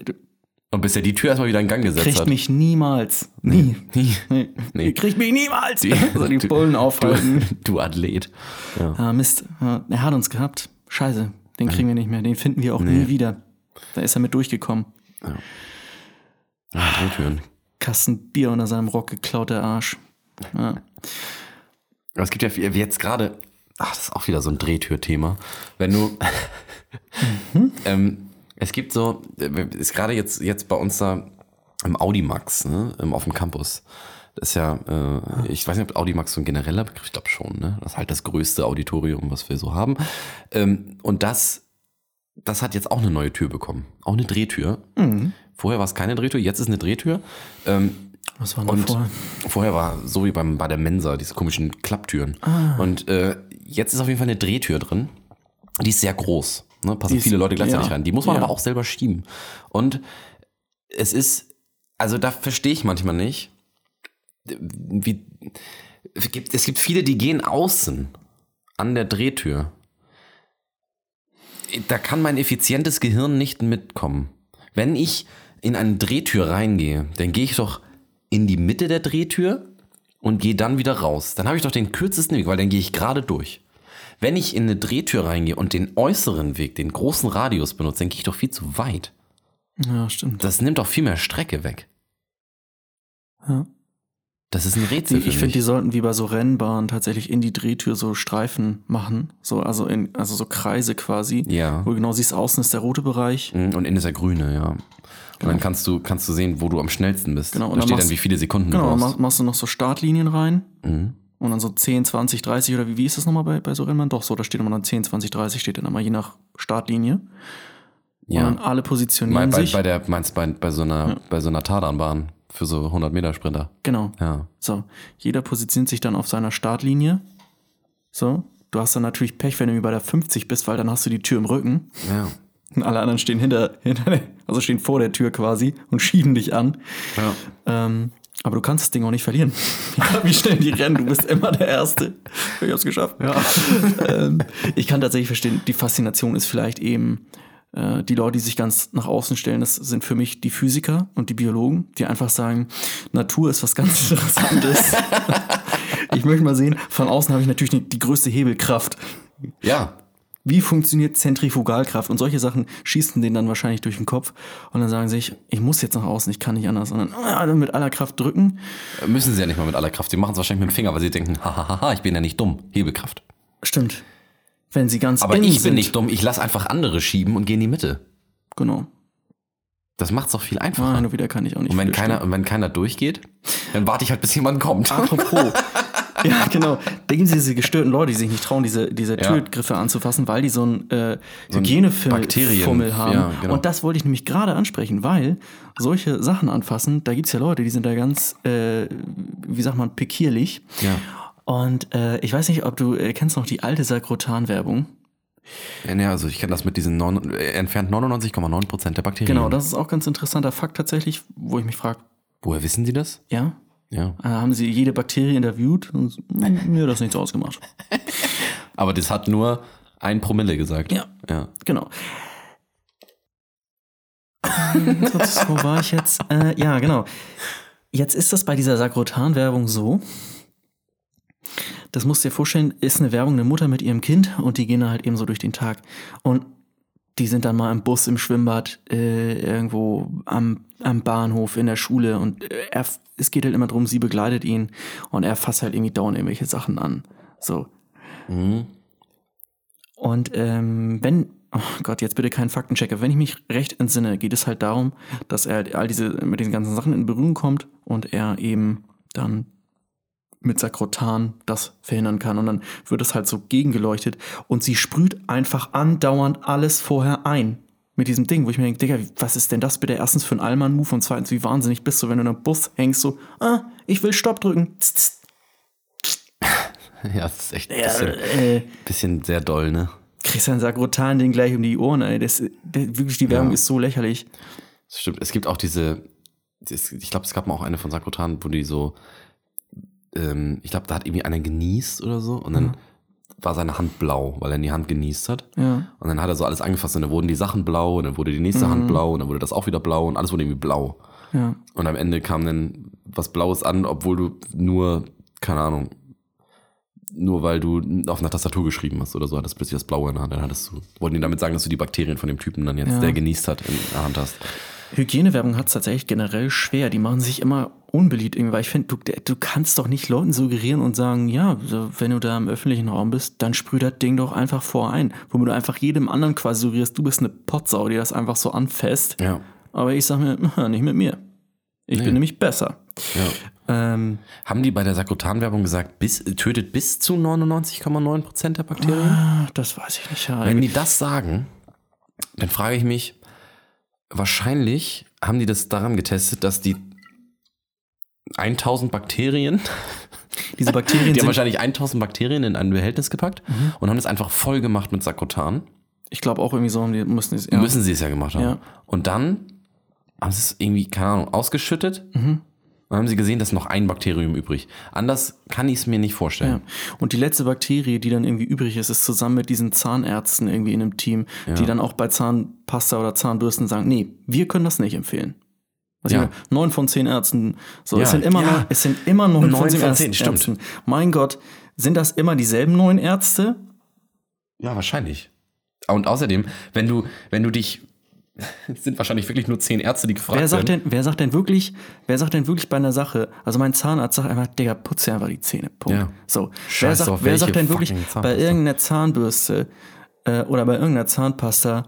Und bis er die Tür erstmal wieder in Gang gesetzt kriegt hat. mich niemals. Nie. Nee. Nee. Ihr kriegt mich niemals. Die- also die du- Bullen aufhalten. Du, du Athlet. Ja. Ah, Mist. Ja, er hat uns gehabt. Scheiße. Den kriegen wir nicht mehr. Den finden wir auch nie wieder. Da ist er mit durchgekommen. Ah, Drehtüren. Kasten Bier unter seinem Rock geklaut, der Arsch. Ja. Aber es gibt ja jetzt gerade, ach, das ist auch wieder so ein Drehtür-Thema. Wenn du, ähm, es gibt so, ist gerade jetzt, jetzt bei uns da im Audimax, ne, im- auf dem Campus. Das ist ja, äh, ich weiß nicht, ob Audimax so ein genereller Begriff, ich glaube schon, ne? Das ist halt das größte Auditorium, was wir so haben. Ähm, und das, das hat jetzt auch eine neue Tür bekommen. Auch eine Drehtür. Vorher war es keine Drehtür, jetzt ist eine Drehtür. Ähm, Was war und vorher? vorher war so wie beim, bei der Mensa, diese komischen Klapptüren. Und äh, jetzt ist auf jeden Fall eine Drehtür drin. Die ist sehr groß. Ne? Passen ist- viele Leute gleichzeitig ja. rein. Die muss man Ja. aber auch selber schieben. Und es ist, also da verstehe ich manchmal nicht, wie, es gibt viele, die gehen außen an der Drehtür. Da kann mein effizientes Gehirn nicht mitkommen. Wenn ich in eine Drehtür reingehe, dann gehe ich doch in die Mitte der Drehtür und gehe dann wieder raus. Dann habe ich doch den kürzesten Weg, weil dann gehe ich gerade durch. Wenn ich in eine Drehtür reingehe und den äußeren Weg, den großen Radius benutze, dann gehe ich doch viel zu weit. Ja, stimmt. Das nimmt doch viel mehr Strecke weg. Ja. Das ist ein Rätsel Ich für finde, die sollten wie bei so Rennbahnen tatsächlich in die Drehtür so Streifen machen. So, also in, also so Kreise quasi. Ja. Wo du genau siehst, außen ist der rote Bereich. Mhm, Und innen ist der grüne, ja. Und dann kannst du, kannst du sehen, wo du am schnellsten bist. Genau, und da dann steht machst- dann, wie viele Sekunden Genau, du brauchst. mach- machst du noch so Startlinien rein. Mhm. Und dann so 10, 20, 30 oder wie, wie ist das nochmal bei, bei so Rennbahnen? Doch, so, da steht immer dann 10, 20, 30 steht dann immer je nach Startlinie. Ja. Und dann alle Bei, positionieren bei, sich. bei der, meinst du bei, bei so einer, bei so einer Tadanbahn für so 100 Meter Sprinter. genau. Ja. So, jeder positioniert sich dann auf seiner Startlinie. So, du hast dann natürlich Pech, wenn du bei der 50 bist, weil dann hast du die Tür im Rücken. Ja. Und alle anderen stehen hinter, hinter also stehen vor der Tür quasi und schieben dich an. ja. Ähm, aber du kannst das Ding auch nicht verlieren. Wie schnell die rennen, du bist immer der Erste. Ich hab's geschafft. ähm, ich kann tatsächlich verstehen, die Faszination ist vielleicht eben äh, die Leute, die sich ganz nach außen stellen, das sind für mich die Physiker und die Biologen, die einfach sagen, Natur ist was ganz Interessantes. ich möchte mal sehen, von außen habe ich natürlich die größte Hebelkraft. Ja. Wie funktioniert Zentrifugalkraft? Und solche Sachen schießen denen dann wahrscheinlich durch den Kopf. Und dann sagen sie sich, ich muss jetzt nach außen, ich kann nicht anders. Und dann, ah, dann mit aller Kraft drücken. Müssen sie ja nicht mal mit aller Kraft. Sie machen es wahrscheinlich mit dem Finger, weil sie denken, hahaha, ich bin ja nicht dumm. Hebelkraft. Stimmt. Wenn sie ganz Aber ich sind. bin nicht dumm. Ich lasse einfach andere schieben und gehe in die Mitte. Genau. Das macht's doch viel einfacher. Ah, nur wieder kann ich auch nicht. und wenn keiner, und wenn keiner durchgeht, dann warte ich halt, bis jemand kommt. Apropos. ja, genau. Da gibt es diese gestörten Leute, die sich nicht trauen, diese, diese Ja. Türgriffe anzufassen, weil die so ein äh, Hygienefummel Fummel haben. ja, genau. Und das wollte ich nämlich gerade ansprechen, weil solche Sachen anfassen, da gibt es ja Leute, die sind da ganz, äh, wie sagt man, pikierlich. Ja. Und äh, ich weiß nicht, ob du äh, kennst noch die alte Sakrotan-Werbung. Ja, nee, also ich kenne das mit diesen neun, äh, entfernt 99,9 Prozent der Bakterien. Genau, das ist auch ganz interessanter Fakt tatsächlich, wo ich mich frage, Woher wissen Sie das? ja, Ja. äh, haben sie jede Bakterie interviewt? Und, "Hm, mir hat das nichts ausgemacht. Aber das hat nur ein Promille gesagt. Ja. Ja. Genau. Wo war ich jetzt? Äh, ja, genau. Jetzt ist das bei dieser Sakrotan-Werbung so. Das musst du dir vorstellen, ist eine Werbung, eine Mutter mit ihrem Kind und die gehen da halt eben so durch den Tag. Und die sind dann mal im Bus, im Schwimmbad, äh, irgendwo am, am Bahnhof, in der Schule und äh, er, es geht halt immer drum, sie begleitet ihn und er fasst halt irgendwie dauernd irgendwelche Sachen an. So. Und ähm, wenn, oh Gott, jetzt bitte kein Faktenchecker, wenn ich mich recht entsinne, geht es halt darum, dass er halt all diese, mit diesen ganzen Sachen in Berührung kommt und er eben dann mit Sakrotan das verhindern kann. Und dann wird es halt so gegengeleuchtet und sie sprüht einfach andauernd alles vorher ein. Mit diesem Ding, wo ich mir denke, Digga, was ist denn das bitte? Erstens für ein Allmann-Move und zweitens, wie wahnsinnig bist du, wenn du in einem Bus hängst, so, ah, ich will Stopp drücken. Ja, das ist echt ein Ja, bisschen, äh, bisschen sehr doll, ne? kriegst dann Sakrotan den gleich um die Ohren, ey. Das, das, wirklich, die Werbung Ja. ist so lächerlich. Das stimmt. Es gibt auch diese, das, ich glaube, es gab mal auch eine von Sakrotan, wo die so, ähm, ich glaube, da hat irgendwie einer genießt oder so und dann war seine Hand blau, weil er in die Hand genießt hat. Ja. Und dann hat er so alles angefasst und dann wurden die Sachen blau und dann wurde die nächste Hand blau und dann wurde das auch wieder blau und alles wurde irgendwie blau. Ja. Und am Ende kam dann was Blaues an, obwohl du nur, keine Ahnung, nur weil du auf einer Tastatur geschrieben hast oder so, hattest plötzlich das Blaue in der Hand. Dann hattest du, wollten die damit sagen, dass du die Bakterien von dem Typen dann jetzt, Ja. der genießt hat, in der Hand hast. Hygienewerbung hat es tatsächlich generell schwer. Die machen sich immer unbeliebt irgendwie, weil ich finde, du, du kannst doch nicht Leuten suggerieren und sagen, ja, wenn du da im öffentlichen Raum bist, dann sprüh das Ding doch einfach vor ein. Womit du einfach jedem anderen quasi suggerierst, du bist eine Potsau, die das einfach so anfasst. Ja. Aber ich sag mir, "Na, nicht mit mir. Ich bin nämlich besser. ja. Ähm, Haben die bei der Sakrotan-Werbung gesagt, bis, tötet bis zu 99,9% der Bakterien? ah, das weiß ich nicht. Ja, Wenn die das sagen, dann frage ich mich, wahrscheinlich haben die das daran getestet, dass die 1000 Bakterien, diese Bakterien die haben wahrscheinlich 1000 Bakterien in ein Behältnis gepackt und haben das einfach voll gemacht mit Sakrotan. ich glaube auch irgendwie so, die müssen es, ja. Müssen sie es ja gemacht haben. Ja. Und dann haben sie es irgendwie, keine Ahnung, ausgeschüttet. Mhm. Dann haben sie gesehen, dass noch ein Bakterium übrig. Anders kann ich es mir nicht vorstellen. Ja. Und die letzte Bakterie, die dann irgendwie übrig ist, ist zusammen mit diesen Zahnärzten irgendwie in einem Team, die dann auch bei Zahnpasta oder Zahnbürsten sagen, nee, wir können das nicht empfehlen. Also Ja. neun von zehn Ärzten, so, Ja, es sind immer, ja. neun, es sind immer neun, Neun von zehn, von zehn, Ärzten. stimmt. Mein Gott, sind das immer dieselben neun Ärzte? Ja, wahrscheinlich. Und außerdem, wenn du, wenn du dich, es sind wahrscheinlich wirklich nur zehn Ärzte, die gefragt Wer sagt werden. denn, wer sagt denn wirklich, wer sagt denn wirklich bei einer Sache, also mein Zahnarzt sagt einfach, Digga, putz dir einfach die Zähne. Punkt. Ja. So. Wer sagt, wer sagt denn wirklich fucking bei irgendeiner Zahnbürste äh, oder bei irgendeiner Zahnpasta,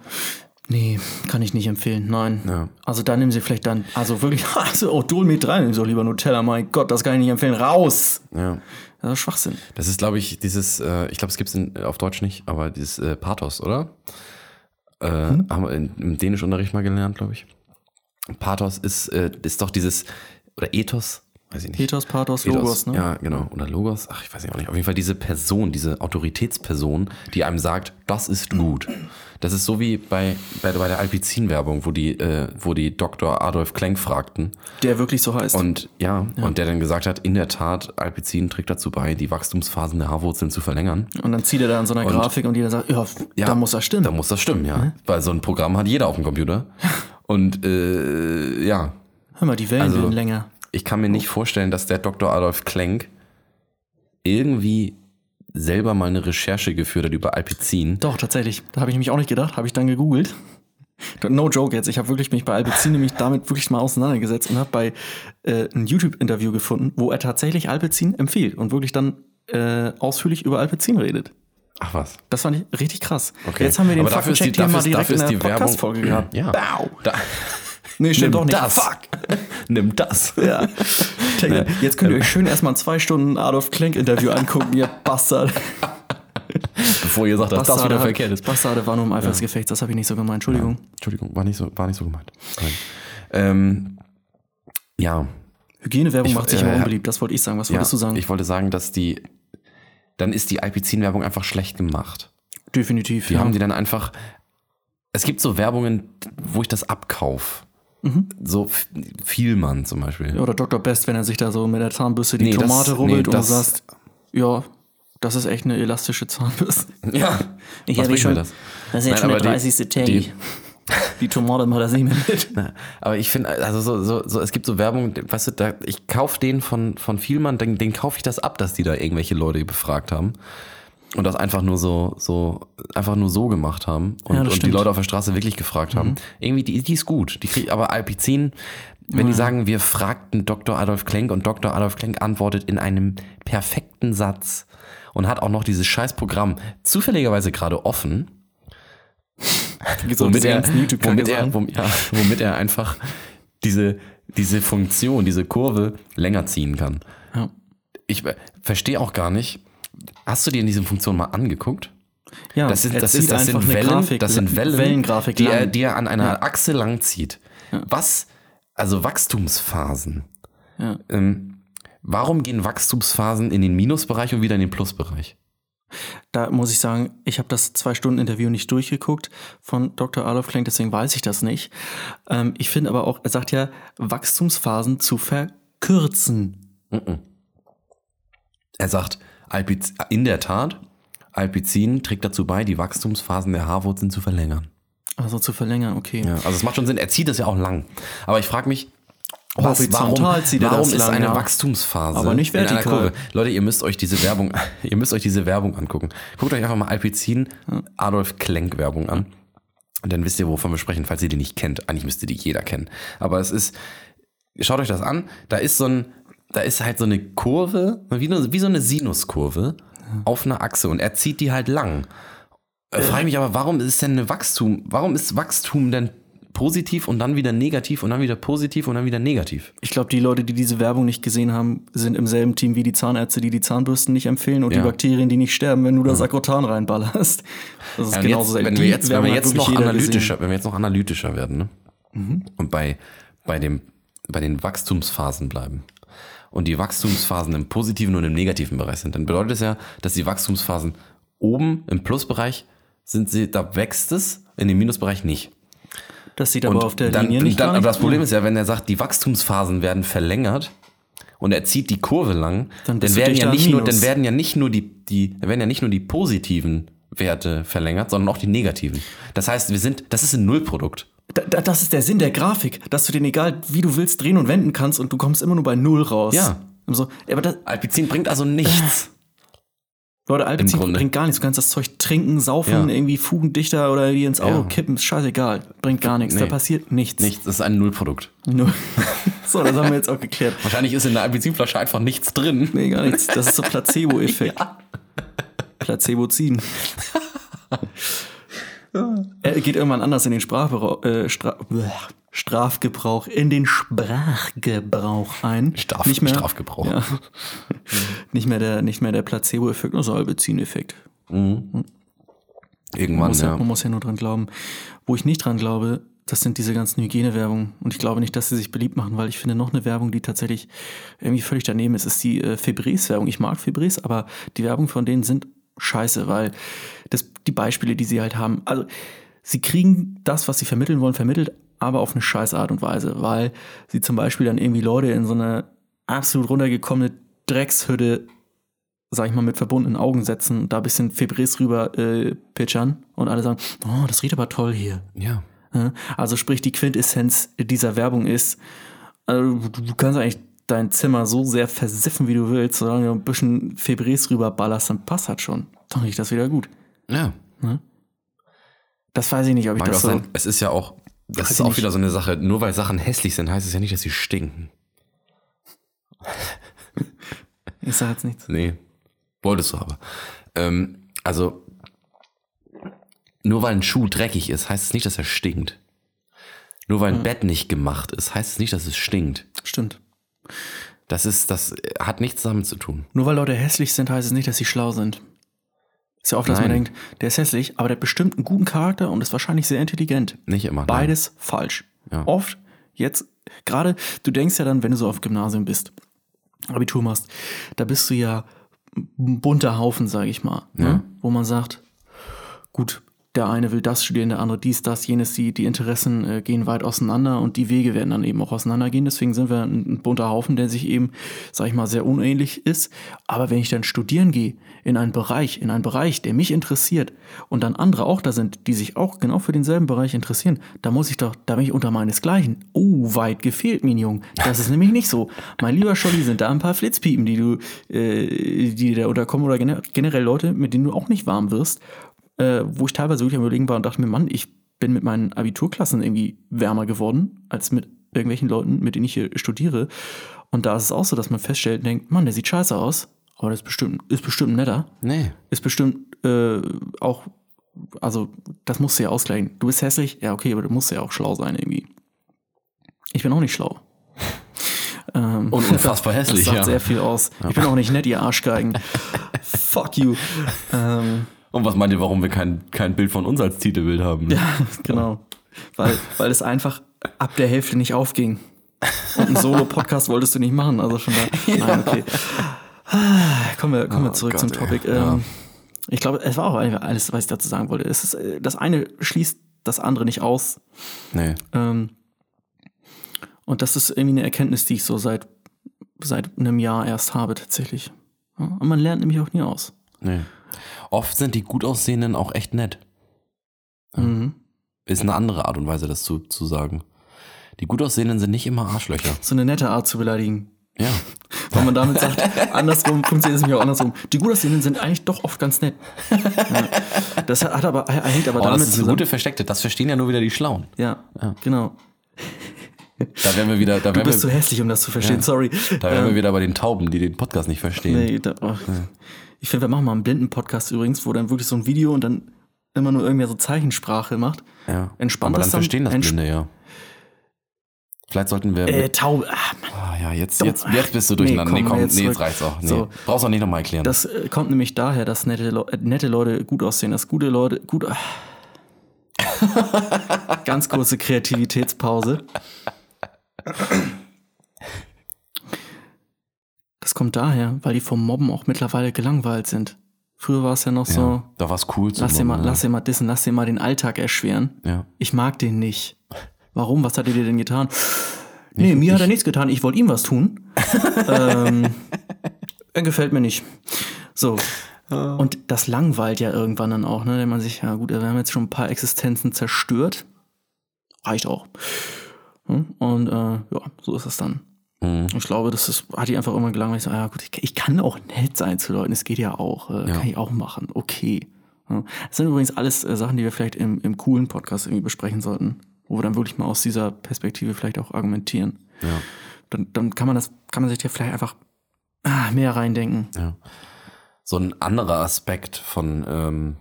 nee, kann ich nicht empfehlen, nein. Ja. Also da nehmen sie vielleicht dann, also wirklich, also oh, Dolmet 3, nehmen sie doch lieber Nutella, mein Gott, das kann ich nicht empfehlen, raus! Ja. Das ist Schwachsinn. Das ist, glaube ich, dieses, äh, ich glaube, es gibt es auf Deutsch nicht, aber dieses äh, Pathos, oder? Äh, Hm? Haben wir in, im Dänischunterricht mal gelernt, glaube ich. Pathos ist, äh, ist doch dieses, oder Ethos, weiß ich nicht. Ethos, Pathos, Ethos, Logos, ne? Ja, genau. Oder Logos, ach, ich weiß nicht auch nicht. Auf jeden Fall diese Person, diese Autoritätsperson, die einem sagt, das ist gut. Das ist so wie bei, bei, bei der Alpizin-Werbung, wo die, äh, wo die Dr. Adolf Klenk fragten. Der wirklich so heißt. Und ja, und der dann gesagt hat, in der Tat, Alpizin trägt dazu bei, die Wachstumsphasen der Haarwurzeln zu verlängern. Und dann zieht er da an so einer Grafik und jeder sagt, ja, Ja, da muss das stimmen. Da muss das stimmen, ja. Weil so ein Programm hat jeder auf dem Computer. Und äh, ja, Hör mal, die Wellen Also- werden länger. Ich kann mir nicht vorstellen, dass der Dr. Adolf Klenk irgendwie selber mal eine Recherche geführt hat über Alpizin. Doch, tatsächlich. Da habe ich nämlich auch nicht gedacht, habe ich dann gegoogelt. No joke jetzt, ich habe wirklich mich bei Alpecin nämlich damit wirklich mal auseinandergesetzt und habe bei äh, ein YouTube-Interview gefunden, wo er tatsächlich Alpecin empfiehlt und wirklich dann äh, ausführlich über Alpecin redet. Ach was. Das fand ich richtig krass. Okay. Jetzt haben wir den Aber dafür ist die- Faktencheck hier mal dafür direkt in dafür der die Werbung- Podcast-Folge gehabt. Ja. Bau. Da, Nee, stimmt doch nicht. das. Fuck. Nimm das. Ja. Jetzt könnt ihr euch schön erstmal ein zwei Stunden Adolf Klenk-Interview angucken, ihr Bastard. Bevor ihr sagt, dass das wieder verkehrt ist. Bastarde war nur im Eifer des Gefechts, das habe ich nicht so gemeint. Entschuldigung. Entschuldigung, war nicht so, war nicht so gemeint. Ähm, ja, Hygienewerbung macht sich äh, immer unbeliebt, das wollte ich sagen. Was ja, wolltest du sagen? ich wollte sagen, dass die, dann ist die Alpizin-Werbung einfach schlecht gemacht. Definitiv. Die haben die dann einfach. Es gibt so Werbungen, wo ich das abkauf. Mhm. So Vielmann zum Beispiel. Oder Dr. Best, wenn er sich da so mit der Zahnbürste die Nee, das- Tomate nee, rubbelt und du das- sagst, ja, das ist echt eine elastische Zahnbürste. Ja. Ich Was hab bringt schon- mir das? Das ist jetzt Nein, schon der aber die- 30. Tag. die- Die, die Tomate macht das nicht mehr mit. Na, aber ich finde, also so, so, so, es gibt so Werbung, weißt du, da, ich kaufe den von, von Vielmann, den, den kaufe ich das ab, dass die da irgendwelche Leute befragt haben. Und das einfach nur so, so, einfach nur so gemacht haben und, Ja, und die. Mhm. Leute auf der Straße wirklich gefragt haben. Irgendwie, die, die ist gut. Die kriegt, aber Alpizin, wenn die sagen, wir fragten Dr. Adolf Klenk und Dr. Adolf Klenk antwortet in einem perfekten Satz und hat auch noch dieses scheiß Programm zufälligerweise gerade offen, womit er, womit, er, Sachen? wom, ja, womit er einfach diese, diese Funktion, diese Kurve länger ziehen kann. Ja. Ich äh, verstehe auch gar nicht. Hast du dir in diese Funktion mal angeguckt? Ja, Das sind, er das ist, das einfach sind eine Wellen, Grafik, das sind Wellen, Wellengrafik die, er, die er an einer Achse lang zieht. Was, also Wachstumsphasen. Ja. Ähm, warum gehen Wachstumsphasen in den Minusbereich und wieder in den Plusbereich? Da muss ich sagen, ich habe das zwei Stunden Interview nicht durchgeguckt von Dr. Adolf Klenk, deswegen weiß ich das nicht. Ähm, ich finde aber auch, er sagt ja, Wachstumsphasen zu verkürzen. Er sagt, Alpiz in der Tat, Alpizin trägt dazu bei, die Wachstumsphasen der Haarwurzeln zu verlängern. Also zu verlängern, okay. Ja, also es macht schon Sinn, er zieht das ja auch lang. Aber ich frage mich, was, Horizontal warum, zieht er warum das ist lang, eine ja. Wachstumsphase Aber nicht in einer vertikal. Kurve? Leute, ihr müsst euch diese Werbung, ihr müsst euch diese Werbung angucken. Guckt euch einfach mal Alpizin Adolf Klenk Werbung an. Und dann wisst ihr, wovon wir sprechen, falls ihr die nicht kennt. Eigentlich müsste die jeder kennen. Aber es ist, schaut euch das an. Da ist so ein, da ist halt so eine Kurve, wie, so eine Sinuskurve auf einer Achse und er zieht die halt lang. Äh, Frage mich aber, warum ist denn eine Wachstum, warum ist Wachstum denn positiv und dann wieder negativ und dann wieder positiv und dann wieder negativ? Ich glaube, die Leute, die diese Werbung nicht gesehen haben, sind im selben Team wie die Zahnärzte, die die Zahnbürsten nicht empfehlen und Ja. die Bakterien, die nicht sterben, wenn du das Sakrotan reinballerst. Das ist Ja, genauso jetzt, wenn, wir jetzt, wenn wir jetzt noch analytischer, wenn wir jetzt noch analytischer werden, ne? Und bei, bei dem, bei den Wachstumsphasen bleiben und die Wachstumsphasen im positiven und im negativen Bereich sind, dann bedeutet es ja, dass die Wachstumsphasen oben im Plusbereich sind sie, da wächst es, in dem Minusbereich nicht. Das sieht aber auf der dann, Linie nicht dann, aber das Problem ist ja, wenn er sagt, die Wachstumsphasen werden verlängert und er zieht die Kurve lang, Dann dann, werden ja nicht nur, dann werden ja nicht nur die, die, dann werden ja nicht nur die positiven Werte verlängert, sondern auch die negativen. Das heißt, wir sind, das ist ein Nullprodukt. Da, da, das ist der Sinn der Grafik, dass du den egal wie du willst drehen und wenden kannst und du kommst immer nur bei Null raus. Ja. So, aber das, Alpizin bringt also nichts. Leute, Alpizin bringt gar nichts. Du kannst das Zeug trinken, saufen, Ja. irgendwie fugendichter oder die ins Auto Ja. kippen. Ist scheißegal. Bringt gar nichts. Da Nee. passiert nichts. Nichts, das ist ein Nullprodukt. Nur. so, das haben wir jetzt auch geklärt. Wahrscheinlich ist in der Alpizinflasche einfach nichts drin. Nee, gar nichts. Das ist so Placebo-Effekt. Placebo ziehen. Er geht irgendwann anders in den Sprachgebrauch, äh, Stra Strafgebrauch, in den Sprachgebrauch ein. Straf- nicht mehr, Strafgebrauch. Ja. nicht mehr der, nicht mehr der Placebo-Effekt, nur Salbezin-Effekt. Man Irgendwann, muss, ja. ja. man muss ja nur dran glauben. Wo ich nicht dran glaube, das sind diese ganzen Hygienewerbungen. Und ich glaube nicht, dass sie sich beliebt machen, weil ich finde noch eine Werbung, die tatsächlich irgendwie völlig daneben ist, ist die äh, Febreze-Werbung. Ich mag Febreze, aber die Werbung von denen sind scheiße, weil das, die Beispiele, die sie halt haben, also sie kriegen das, was sie vermitteln wollen, vermittelt, aber auf eine scheiße Art und Weise, weil sie zum Beispiel dann irgendwie Leute in so eine absolut runtergekommene Dreckshütte sag ich mal, mit verbundenen Augen setzen, da ein bisschen Febreze rüber äh, pitchern und alle sagen, oh, das riecht aber toll hier. Ja. Ja? Also sprich, die Quintessenz dieser Werbung ist, also, du kannst eigentlich dein Zimmer so sehr versiffen, wie du willst, solange du ein bisschen Febreze rüber ballerst, dann passt das schon. Dann riecht das wieder gut. Ja. Das weiß ich nicht, ob ich Mag das so... sein. Es ist ja auch, das ist auch nicht. wieder so eine Sache. Nur weil Sachen hässlich sind, heißt es ja nicht, dass sie stinken. Ich sag jetzt nichts. Nee. Wolltest du aber. Ähm, also, nur weil ein Schuh dreckig ist, heißt es nicht, dass er stinkt. Nur weil ein Hm. Bett nicht gemacht ist, heißt es nicht, dass es stinkt. Stimmt. Das ist, das hat nichts damit zu tun. Nur weil Leute hässlich sind, heißt es nicht, dass sie schlau sind. Ist ja oft, dass man Nein. denkt, der ist hässlich, aber der hat bestimmt einen guten Charakter und ist wahrscheinlich sehr intelligent. Nicht immer. nein. Beides falsch. Ja. Oft, jetzt, gerade, du denkst ja dann, wenn du so auf Gymnasium bist, Abitur machst, da bist du ja ein bunter Haufen, sage ich mal. Ja. Ne? Wo man sagt, gut, der eine will das studieren, der andere dies, das, jenes, die, die Interessen äh, gehen weit auseinander und die Wege werden dann eben auch auseinandergehen. Deswegen sind wir ein, ein bunter Haufen, der sich eben, sag ich mal, sehr unähnlich ist. Aber wenn ich dann studieren gehe in einen Bereich, in einen Bereich, der mich interessiert und dann andere auch da sind, die sich auch genau für denselben Bereich interessieren, da muss ich doch, da bin ich unter meinesgleichen. Oh, weit gefehlt, mein Jung. Das ist nämlich nicht so. Mein lieber Scholli, sind da ein paar Flitzpiepen, die du, äh, die da unterkommen oder generell Leute, mit denen du auch nicht warm wirst äh, wo ich teilweise wirklich am Überlegen war und dachte mir, Mann, ich bin mit meinen Abiturklassen irgendwie wärmer geworden, als mit irgendwelchen Leuten, mit denen ich hier studiere. Und da ist es auch so, dass man feststellt und denkt, Mann, der sieht scheiße aus, aber der ist bestimmt, ist bestimmt netter. Nee. Ist bestimmt äh, auch, also das musst du ja ausgleichen. Du bist hässlich, ja okay, aber du musst ja auch schlau sein irgendwie. Ich bin auch nicht schlau. ähm, Und unfassbar hässlich, das sagt ja. sehr viel aus. Ich bin auch nicht nett, ihr Arschgeigen. Fuck you. Ähm, Und was meint ihr, warum wir kein, kein Bild von uns als Titelbild haben? Ja, genau. Weil, weil es einfach ab der Hälfte nicht aufging. Und einen Solo-Podcast wolltest du nicht machen, also schon da. Nein, okay. Kommen wir, kommen wir Oh zurück Gott, zum. Topic. Ja. Ähm, ich glaube, es war auch alles, was ich dazu sagen wollte. Es ist, äh, das eine schließt das andere nicht aus. Nee. Ähm, und das ist irgendwie eine Erkenntnis, die ich so seit, seit einem Jahr erst habe, tatsächlich. Und man lernt nämlich auch nie aus. nee. Oft sind die gut aussehenden auch echt nett. Mhm. Ist eine andere Art und Weise, das zu, zu sagen. Die gut aussehenden sind nicht immer Arschlöcher. So eine nette Art zu beleidigen. Ja. Weil man damit sagt, andersrum funktioniert es nämlich auch andersrum. Die gut aussehenden sind eigentlich doch oft ganz nett. Ja. Das hat aber, hängt aber Oh, damit das ist eine zusammen. gute Versteckte. Das verstehen ja nur wieder die Schlauen. ja, genau. Da wären wir wieder, da Du bist zu wir, hässlich, um das zu verstehen, Ja. sorry. da wären wir Ähm, wieder bei den Tauben, die den Podcast nicht verstehen. nee, da, oh. Ich finde, wir machen mal einen Blinden-Podcast übrigens, wo dann wirklich so ein Video und dann immer nur irgendwer so Zeichensprache macht. Ja. Entspannt Aber dann dann- verstehen das Blinde, ja. Vielleicht sollten wir. Äh, Taube. Ah, Mann. ah, ja, jetzt, jetzt, jetzt bist du durcheinander. Nee, komm, komm, jetzt nee, jetzt reicht's auch. Nee. So. Brauchst auch nicht nochmal erklären. Das äh, kommt nämlich daher, dass nette, Le äh, nette Leute gut aussehen, dass gute Leute gut. Ganz kurze Kreativitätspause. Das kommt daher, weil die vom Mobben auch mittlerweile gelangweilt sind. Früher war es ja noch so, ja, da war's cool zu lass dir, mal, machen, lass dir mal dissen, lass dir mal den Alltag erschweren. Ja. Ich mag den nicht. Warum? Was hat er dir denn getan? Nee, mir hat er nichts getan. Ich wollte ihm was tun. ähm, er gefällt mir nicht. So. Und das langweilt ja irgendwann dann auch, ne? Wenn man sich, ja gut, wir haben jetzt schon ein paar Existenzen zerstört. Reicht auch. Hm? Und äh, ja, so ist es dann. Mhm. Ich glaube, das ist, hat die einfach immer gelangweilt. Ich so, ja gut, ich, ich kann auch nett sein zu Leuten. Es geht ja auch. Äh, Ja. Kann ich auch machen. Okay. Das sind übrigens alles äh, Sachen, die wir vielleicht im, im coolen Podcast irgendwie besprechen sollten. Wo wir dann wirklich mal aus dieser Perspektive vielleicht auch argumentieren. Ja. Dann, dann kann man das, kann man sich ja vielleicht einfach ah, mehr reindenken. Ja. So ein anderer Aspekt von, ähm,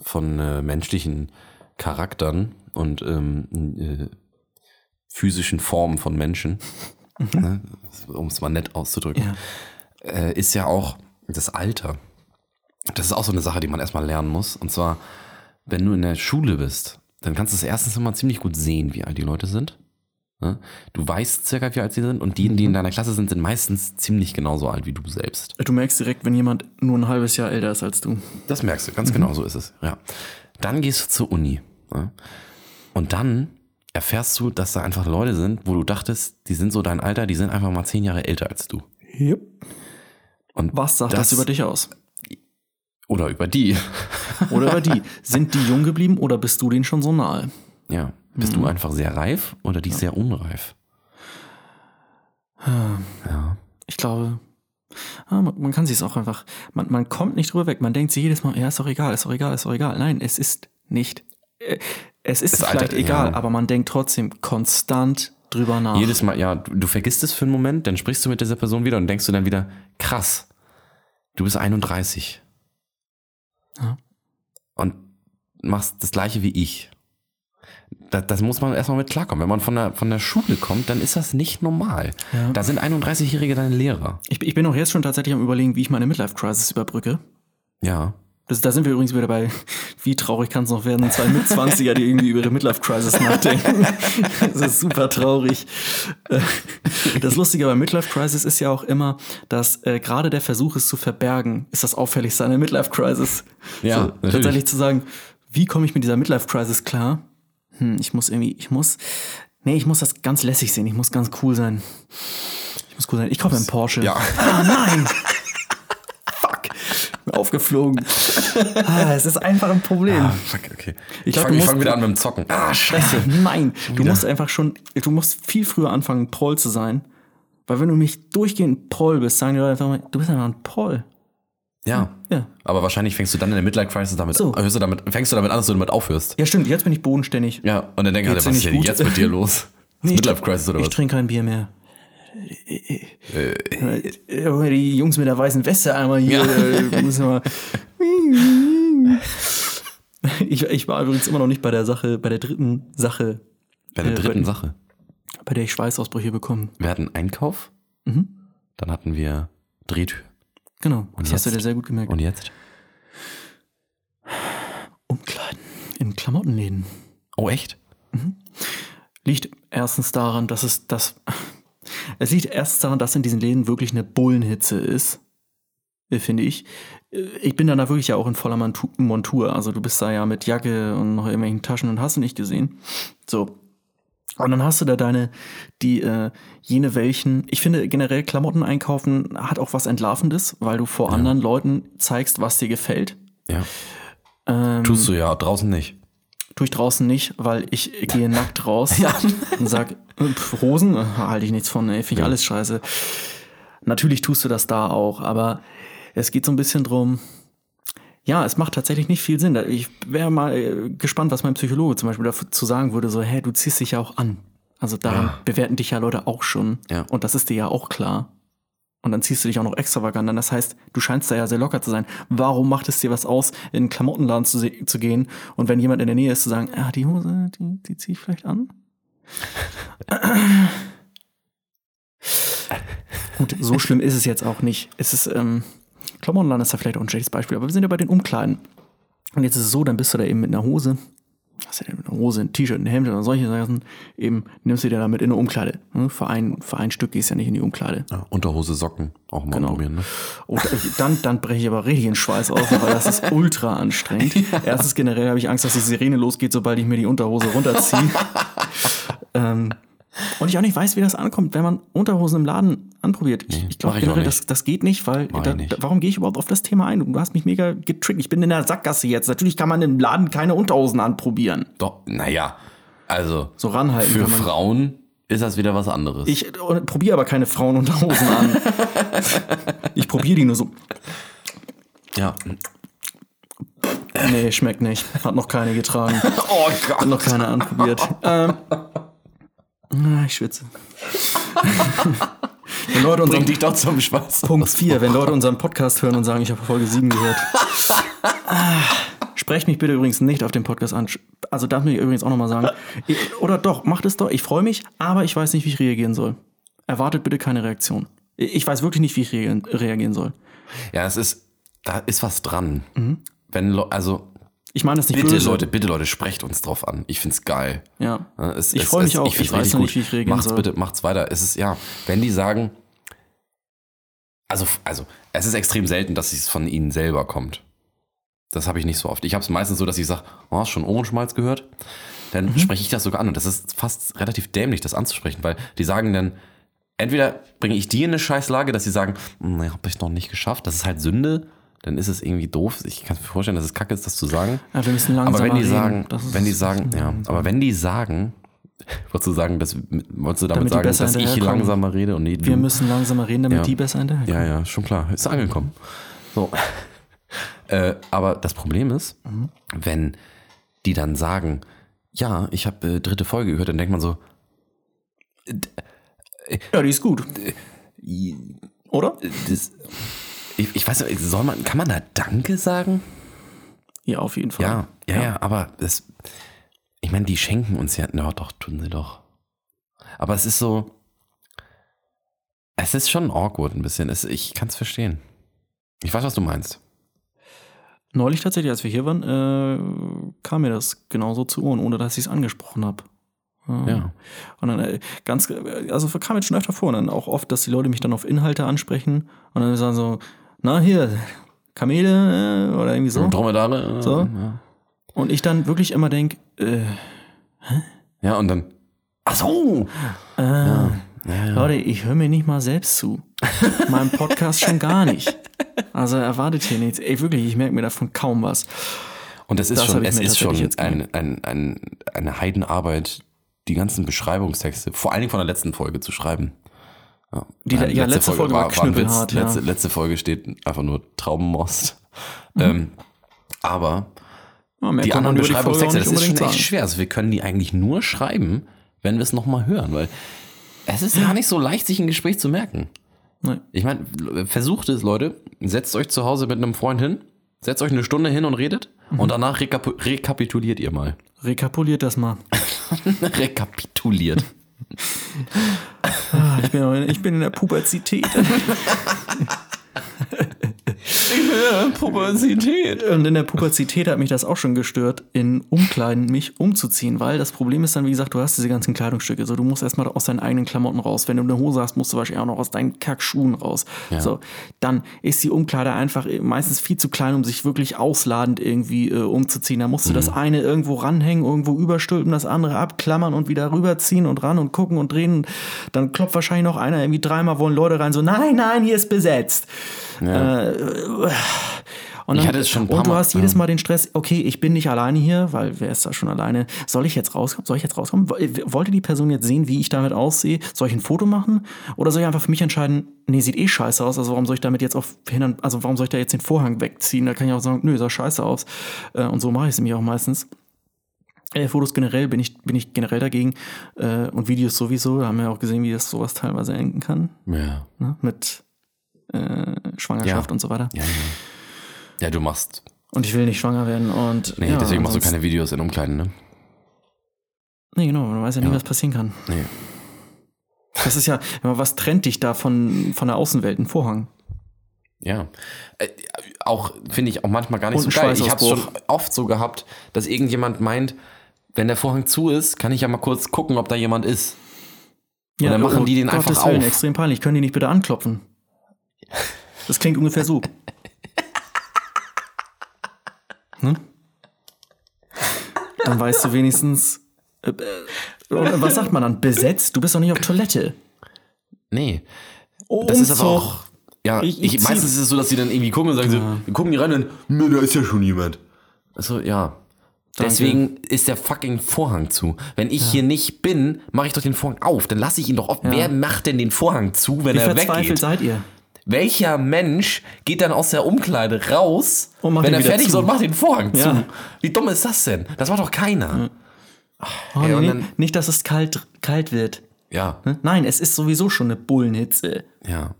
von äh, menschlichen Charakteren und ähm, äh, physischen Formen von Menschen, ne, um es mal nett auszudrücken, Ja. äh, ist ja auch das Alter. Das ist auch so eine Sache, die man erstmal lernen muss. Und zwar, wenn du in der Schule bist, dann kannst du es erstens immer ziemlich gut sehen, wie alt die Leute sind. Ne? Du weißt circa, wie alt sie sind. Und die, die in deiner Klasse sind, sind meistens ziemlich genauso alt wie du selbst. Du merkst direkt, wenn jemand nur ein halbes Jahr älter ist als du. Das merkst du, ganz genau so ist es. Ja. Dann gehst du zur Uni. Ja. Und dann erfährst du, dass da einfach Leute sind, wo du dachtest, die sind so dein Alter, die sind einfach mal zehn Jahre älter als du. Yep. Und Was sagt das, über dich aus? Oder über die. Oder über die? Sind die jung geblieben oder bist du denen schon so nahe? Ja. Bist du einfach sehr reif oder die sehr unreif? Ja. Ich glaube, ah, man, man kann sich es auch einfach, man, man kommt nicht drüber weg. Man denkt sich jedes Mal, ja, ist doch egal, ist doch egal, ist doch egal. Nein, es ist nicht. Es ist Es vielleicht altert, egal, ja. aber man denkt trotzdem konstant drüber nach. Jedes Mal, ja, du, du vergisst es für einen Moment, dann sprichst du mit dieser Person wieder und denkst du dann wieder, krass, du bist 31. Ja. Und machst das gleiche wie ich. Das, das muss man erstmal mit klarkommen. Wenn man von der, von der Schule kommt, dann ist das nicht normal. Ja. Da sind 31-Jährige deine Lehrer. ich, ich bin auch jetzt schon tatsächlich am überlegen, wie ich meine Midlife-Crisis überbrücke. Ja. Das, da sind wir übrigens wieder bei, wie traurig kann es noch werden, zwei Mitzwanziger, die irgendwie über ihre Midlife-Crisis nachdenken. Das ist super traurig. Das Lustige bei Midlife-Crisis ist ja auch immer, dass äh, gerade der Versuch, es zu verbergen, ist das Auffälligste an der Midlife-Crisis. Ja, so, natürlich. tatsächlich zu sagen, wie komme ich mit dieser Midlife-Crisis klar? Hm, ich muss irgendwie, ich muss, nee, ich muss das ganz lässig sehen. Ich muss ganz cool sein. Ich muss cool sein. Ich kaufe einen Porsche. Ja. Ah, nein! Aufgeflogen. Ah, es ist einfach ein Problem. Ah, fuck, okay. Ich, glaub, fange fang wieder an mit dem Zocken. Ah, scheiße. Nein, du musst einfach schon, du musst viel früher anfangen, Proll zu sein. Weil wenn du mich durchgehend Proll bist, sagen die Leute einfach mal, du bist einfach ein Proll. Ja. Ja. Aber wahrscheinlich fängst du dann in der Midlife Crisis damit, So. hörst du damit, fängst du damit an, dass du damit aufhörst. Ja, stimmt, jetzt bin ich bodenständig. Ja. Und dann denken alle, Geht's was ist denn nicht jetzt mit dir los? Nee, Midlife Crisis oder Ich was? trinke kein Bier mehr. Äh, Die Jungs mit der weißen Weste einmal hier. äh, müssen wir ich, ich war übrigens immer noch nicht bei der Sache, bei der dritten Sache, Bei der äh, dritten bei- Sache. bei der ich Schweißausbrüche bekommen. Wir hatten Einkauf, Mhm. dann hatten wir Drehtür. Genau, das hast du jetzt? dir sehr gut gemerkt. Und jetzt? Umkleiden in Klamottenläden. Oh, echt? Liegt erstens daran, dass es das. Es liegt erstens daran, dass in diesen Läden wirklich eine Bullenhitze ist, äh, finde ich. Äh, Ich bin dann da wirklich ja auch in voller Montu- Montur. Also du bist da ja mit Jacke und noch irgendwelchen Taschen und hast du nicht gesehen. So. Und dann hast du da deine, die, äh, jene welchen. Ich finde generell Klamotten einkaufen hat auch was Entlarvendes, weil du vor anderen Leuten zeigst, was dir gefällt. Ja. Ähm, Tust du ja, draußen nicht. Tue ich draußen nicht, weil ich gehe nackt raus und sag, pf, Hosen, äh, halte ich nichts von, ey, finde ich alles scheiße. Natürlich tust du das da auch, aber es geht so ein bisschen drum, ja, es macht tatsächlich nicht viel Sinn. Da- Ich wäre mal äh, gespannt, was mein Psychologe zum Beispiel dazu sagen würde, so, hä, du ziehst dich ja auch an. Also daran Ja. bewerten dich ja Leute auch schon. Ja. Und das ist dir ja auch klar. Und dann ziehst du dich auch noch extravagant an. Das heißt, du scheinst da ja sehr locker zu sein. Warum macht es dir was aus, in einen Klamottenladen zu, zu gehen und wenn jemand in der Nähe ist, zu sagen, ah, die Hose, die, die ziehe ich vielleicht an? Gut, so schlimm ist es jetzt auch nicht. Es ist, ähm, Klamottenladen ist da vielleicht auch ein schlechtes Beispiel, aber wir sind ja bei den Umkleiden. Und jetzt ist es so, dann bist du da eben mit einer Hose, hast du ja mit einer Hose, ein T-Shirt, ein Hemd oder solche Sachen, eben nimmst du dir damit in eine Umkleide. Ne? Für, ein, für ein Stück gehst du ja nicht in die Umkleide. Ja, Unterhose, Socken, auch mal Genau. probieren. Ne? Und dann, dann breche ich aber richtig in Schweiß aus, weil das ist ultra anstrengend. Erstens generell habe ich Angst, dass die Sirene losgeht, sobald ich mir die Unterhose runterziehe. ähm, und ich auch nicht weiß, wie das ankommt, wenn man Unterhosen im Laden anprobiert. Ich, glaube ich auch generell, das, das geht nicht, weil da, nicht. warum gehe ich überhaupt auf das Thema ein? Du hast mich mega getrickt. Ich bin in der Sackgasse jetzt. Natürlich kann man im Laden keine Unterhosen anprobieren. Doch, naja, also So ranhalten für. Frauen ist das wieder was anderes. Ich äh, probiere aber keine Frauenunterhosen an. ich probiere die nur so. ja. Nee, schmeckt nicht. Hat noch keine getragen. Oh Hat Gott. noch keiner anprobiert. ähm, ah, ich schwitze. Wenn Leute Bring unseren, dich doch zum Spaß. Punkt 4, wenn Leute unseren Podcast hören und sagen, ich habe Folge 7 gehört. Sprecht mich bitte übrigens nicht auf den Podcast an. Also darf mir übrigens auch nochmal sagen. Ich, oder doch, macht es doch. Ich freue mich, aber ich weiß nicht, wie ich reagieren soll. Erwartet bitte keine Reaktion. Ich weiß wirklich nicht, wie ich reagieren, soll. Ja, es ist, da ist was dran. Wenn, Leu- also, Ich meine das nicht bitte böse. Leute, bitte Leute, sprecht uns drauf an. Ich find's geil. Ja. Ja, es- Ich es- freu mich es- auch. find's Ich weiß nicht, wie ich reagieren macht's soll. bitte, macht's weiter. Es ist, ja, wenn die sagen, also, also, es ist extrem selten, dass es von ihnen selber kommt. Das habe ich nicht so oft. Ich habe es meistens so, dass ich sage, oh, hast du schon Ohrenschmalz gehört? Dann Mhm. spreche ich das sogar an. Und das ist fast relativ dämlich, das anzusprechen, weil die sagen dann, entweder bringe ich die in eine Scheißlage, dass sie sagen, nee, habe ich noch nicht geschafft. Das ist halt Sünde. Dann ist es irgendwie doof. Ich kann mir vorstellen, dass es kacke ist, das zu sagen. Ja, wir müssen langsam Aber wenn die sagen, wenn die sagen, ja, aber wenn die sagen, wolltest du sagen, dass, wolltest du damit, Damit sagen, dass ich langsamer rede und nee, du? Wir müssen langsamer reden, damit Ja. die besser hinterherkommen. ja, ja, schon klar, ist angekommen. So. äh, aber das Problem ist, Mhm. wenn die dann sagen, ja, ich habe äh, dritte Folge gehört, dann denkt man so, Ja, die ist gut. Oder? das, ich, ich weiß nicht, soll man, kann man da Danke sagen? Ja, auf jeden Fall. Ja, ja, ja, aber das, ich meine, die schenken uns ja, na doch, tun sie doch. Aber es ist so, es ist schon awkward ein bisschen. Es, ich kann es verstehen. Ich weiß, was du meinst. Neulich tatsächlich, als wir hier waren, äh, kam mir das genauso zu Ohren, ohne dass ich es angesprochen habe. Ja. Und dann äh, ganz, also kam jetzt schon öfter vor, und dann auch oft, dass die Leute mich dann auf Inhalte ansprechen und dann sagen so, na hier, Kamele äh, oder irgendwie so. Dromedare. äh, So? Ja. Und ich dann wirklich immer denke, äh, Ja, und dann. Ach so! Leute, ich höre mir nicht mal selbst zu. Meinem Podcast schon gar nicht. Also erwartet hier nichts. Ey, wirklich, ich merke mir davon kaum was. Und es ist Das schon, es ist schon ein, ein, ein, eine Heidenarbeit, die ganzen Beschreibungstexte, vor allen Dingen von der letzten Folge zu schreiben. Ja, Die- Nein, ja, letzte Folge war Witz. knüppelhart, ja. letzte, letzte Folge steht einfach nur Traubenmost. Mhm. Ähm, aber Ja, die anderen nicht das ist schon echt schwer. Also wir können die eigentlich nur schreiben, wenn wir es nochmal hören, weil es ist gar nicht so leicht, sich ein Gespräch zu merken. Nee. Ich meine, versucht es, Leute. Setzt euch zu Hause mit einem Freund hin, setzt euch eine Stunde hin und redet Mhm. und danach rekap rekapituliert ihr mal. Rekapituliert das mal. rekapituliert. Ah, Ich bin, in- ich bin in der Pubertät. Pubertät. Und in der Pubertät hat mich das auch schon gestört, in Umkleiden mich umzuziehen, weil das Problem ist dann, wie gesagt, du hast diese ganzen Kleidungsstücke. So, du musst erstmal aus deinen eigenen Klamotten raus. Wenn du eine Hose hast, musst du wahrscheinlich auch noch aus deinen Kackschuhen raus. So, dann ist die Umkleide einfach meistens viel zu klein, um sich wirklich ausladend irgendwie äh, umzuziehen. Da musst du das eine irgendwo ranhängen, irgendwo überstülpen, das andere abklammern und wieder rüberziehen und ran und gucken und drehen. Dann klopft wahrscheinlich noch einer irgendwie dreimal wollen Leute rein, so, nein, nein, hier ist besetzt. Äh, Und, Ich dann, hatte es schon ein paar und du hast jedes Mal den Stress, okay, ich bin nicht alleine hier, weil wer ist da schon alleine? Soll ich jetzt rauskommen? Soll ich jetzt rauskommen? Wo- Wollte die Person jetzt sehen, wie ich damit aussehe? Soll ich ein Foto machen? Oder soll ich einfach für mich entscheiden, nee, sieht eh scheiße aus, also warum soll ich damit jetzt auch hindern, also warum soll ich da jetzt den Vorhang wegziehen? Da kann ich auch sagen, nö, sah scheiße aus. Äh, Und so mache ich es nämlich auch meistens. Äh, Fotos generell bin ich, bin ich generell dagegen. Äh, Und Videos sowieso, da haben wir auch gesehen, wie das sowas teilweise enden kann. Ja. Ne? Mit äh, Schwangerschaft Ja. und so weiter. Ja, ja. ja, du machst. Und ich will nicht schwanger werden und. Nee, ja, deswegen machst du keine Videos in Umkleiden, ne? Nee, genau, man weiß ja nie, Ja. was passieren kann. Nee. Das ist ja, was trennt dich da von, von der Außenwelt? Ein Vorhang. Ja. Äh, auch finde ich auch manchmal gar nicht Und so geil. Ich habe es schon oft so gehabt, dass irgendjemand meint, wenn der Vorhang zu ist, kann ich ja mal kurz gucken, ob da jemand ist. Und dann machen die den einfach oh Gottes Willen, auf. extrem peinlich. Können die nicht bitte anklopfen? Das klingt ungefähr so. ne? Dann weißt du wenigstens. Äh, äh, was sagt man dann? Besetzt? Du bist doch nicht auf Toilette. Nee. Das ist aber auch. Ja, Ich- ich, ich meistens ist es so, dass sie dann irgendwie gucken und sagen so, wir gucken die rein und ne, da ist ja schon jemand. Also ja. Deswegen ist der fucking Vorhang zu. Wenn ich hier nicht bin, mache ich doch den Vorhang auf. Dann lasse ich ihn doch auf. Wer macht denn den Vorhang zu, wenn Wie er verzweifelt weggeht? seid ihr? Welcher Mensch geht dann aus der Umkleide raus, wenn er fertig ist und macht den Vorhang Ja. zu? Wie dumm ist das denn? Das macht doch keiner. Oh, Ja, und nee, dann- nicht, dass es kalt, kalt wird. Ja, Ne? Nein, es ist sowieso schon eine Bullenhitze. ja.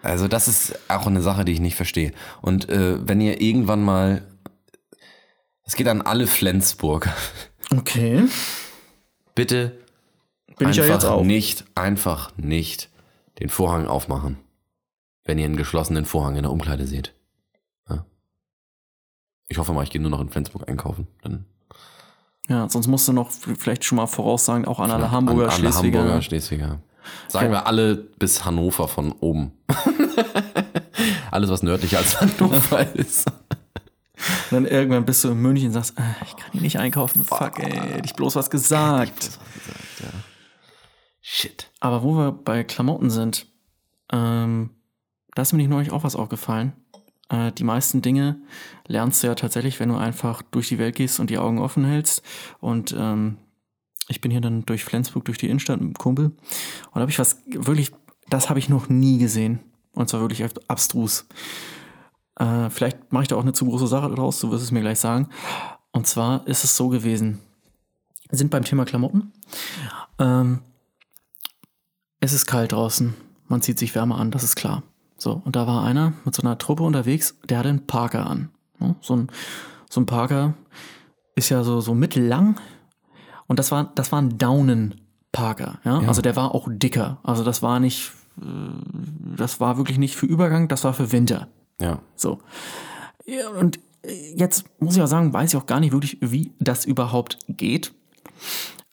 Also das ist auch eine Sache, die ich nicht verstehe. Und äh, wenn ihr irgendwann mal, es geht an alle Flensburg, Okay. bitte Bin ich ja einfach jetzt auch. nicht, einfach nicht den Vorhang aufmachen, wenn ihr einen geschlossenen Vorhang in der Umkleide seht. Ja. Ich hoffe mal, ich gehe nur noch in Flensburg einkaufen. Dann Ja, sonst musst du noch vielleicht schon mal voraussagen, auch an alle Hamburger, an, alle Schleswiger. Hamburger, Schleswiger. Sagen wir alle bis Hannover von oben. Alles, was nördlicher als Hannover ist. Und dann irgendwann bist du in München und sagst, äh, ich kann hier nicht einkaufen. Fuck, ey, hätte ich bloß was gesagt. Shit. Aber wo wir bei Klamotten sind, ähm, da ist mir nicht neulich auch was aufgefallen. Äh, die meisten Dinge lernst du ja tatsächlich, wenn du einfach durch die Welt gehst und die Augen offen hältst. Und ähm, ich bin hier dann durch Flensburg, durch die Innenstadt mit einem Kumpel. Und da habe ich was wirklich, das habe ich noch nie gesehen. Und zwar wirklich abstrus. Äh, vielleicht mache ich da auch eine zu große Sache draus, du wirst es mir gleich sagen. Und zwar ist es so gewesen. Wir sind beim Thema Klamotten. Ähm, es ist kalt draußen. Man zieht sich Wärme an, das ist klar. So, und da war einer mit so einer Truppe unterwegs, der hatte einen Parker an. So ein, so ein Parker ist ja so, so mittellang. Und das war, das war ein Daunen-Parker. Ja? Also der war auch dicker. Also das war nicht, äh, das war wirklich nicht für Übergang, das war für Winter. Ja. So. Ja, und jetzt muss ich auch sagen, weiß ich auch gar nicht wirklich, wie das überhaupt geht.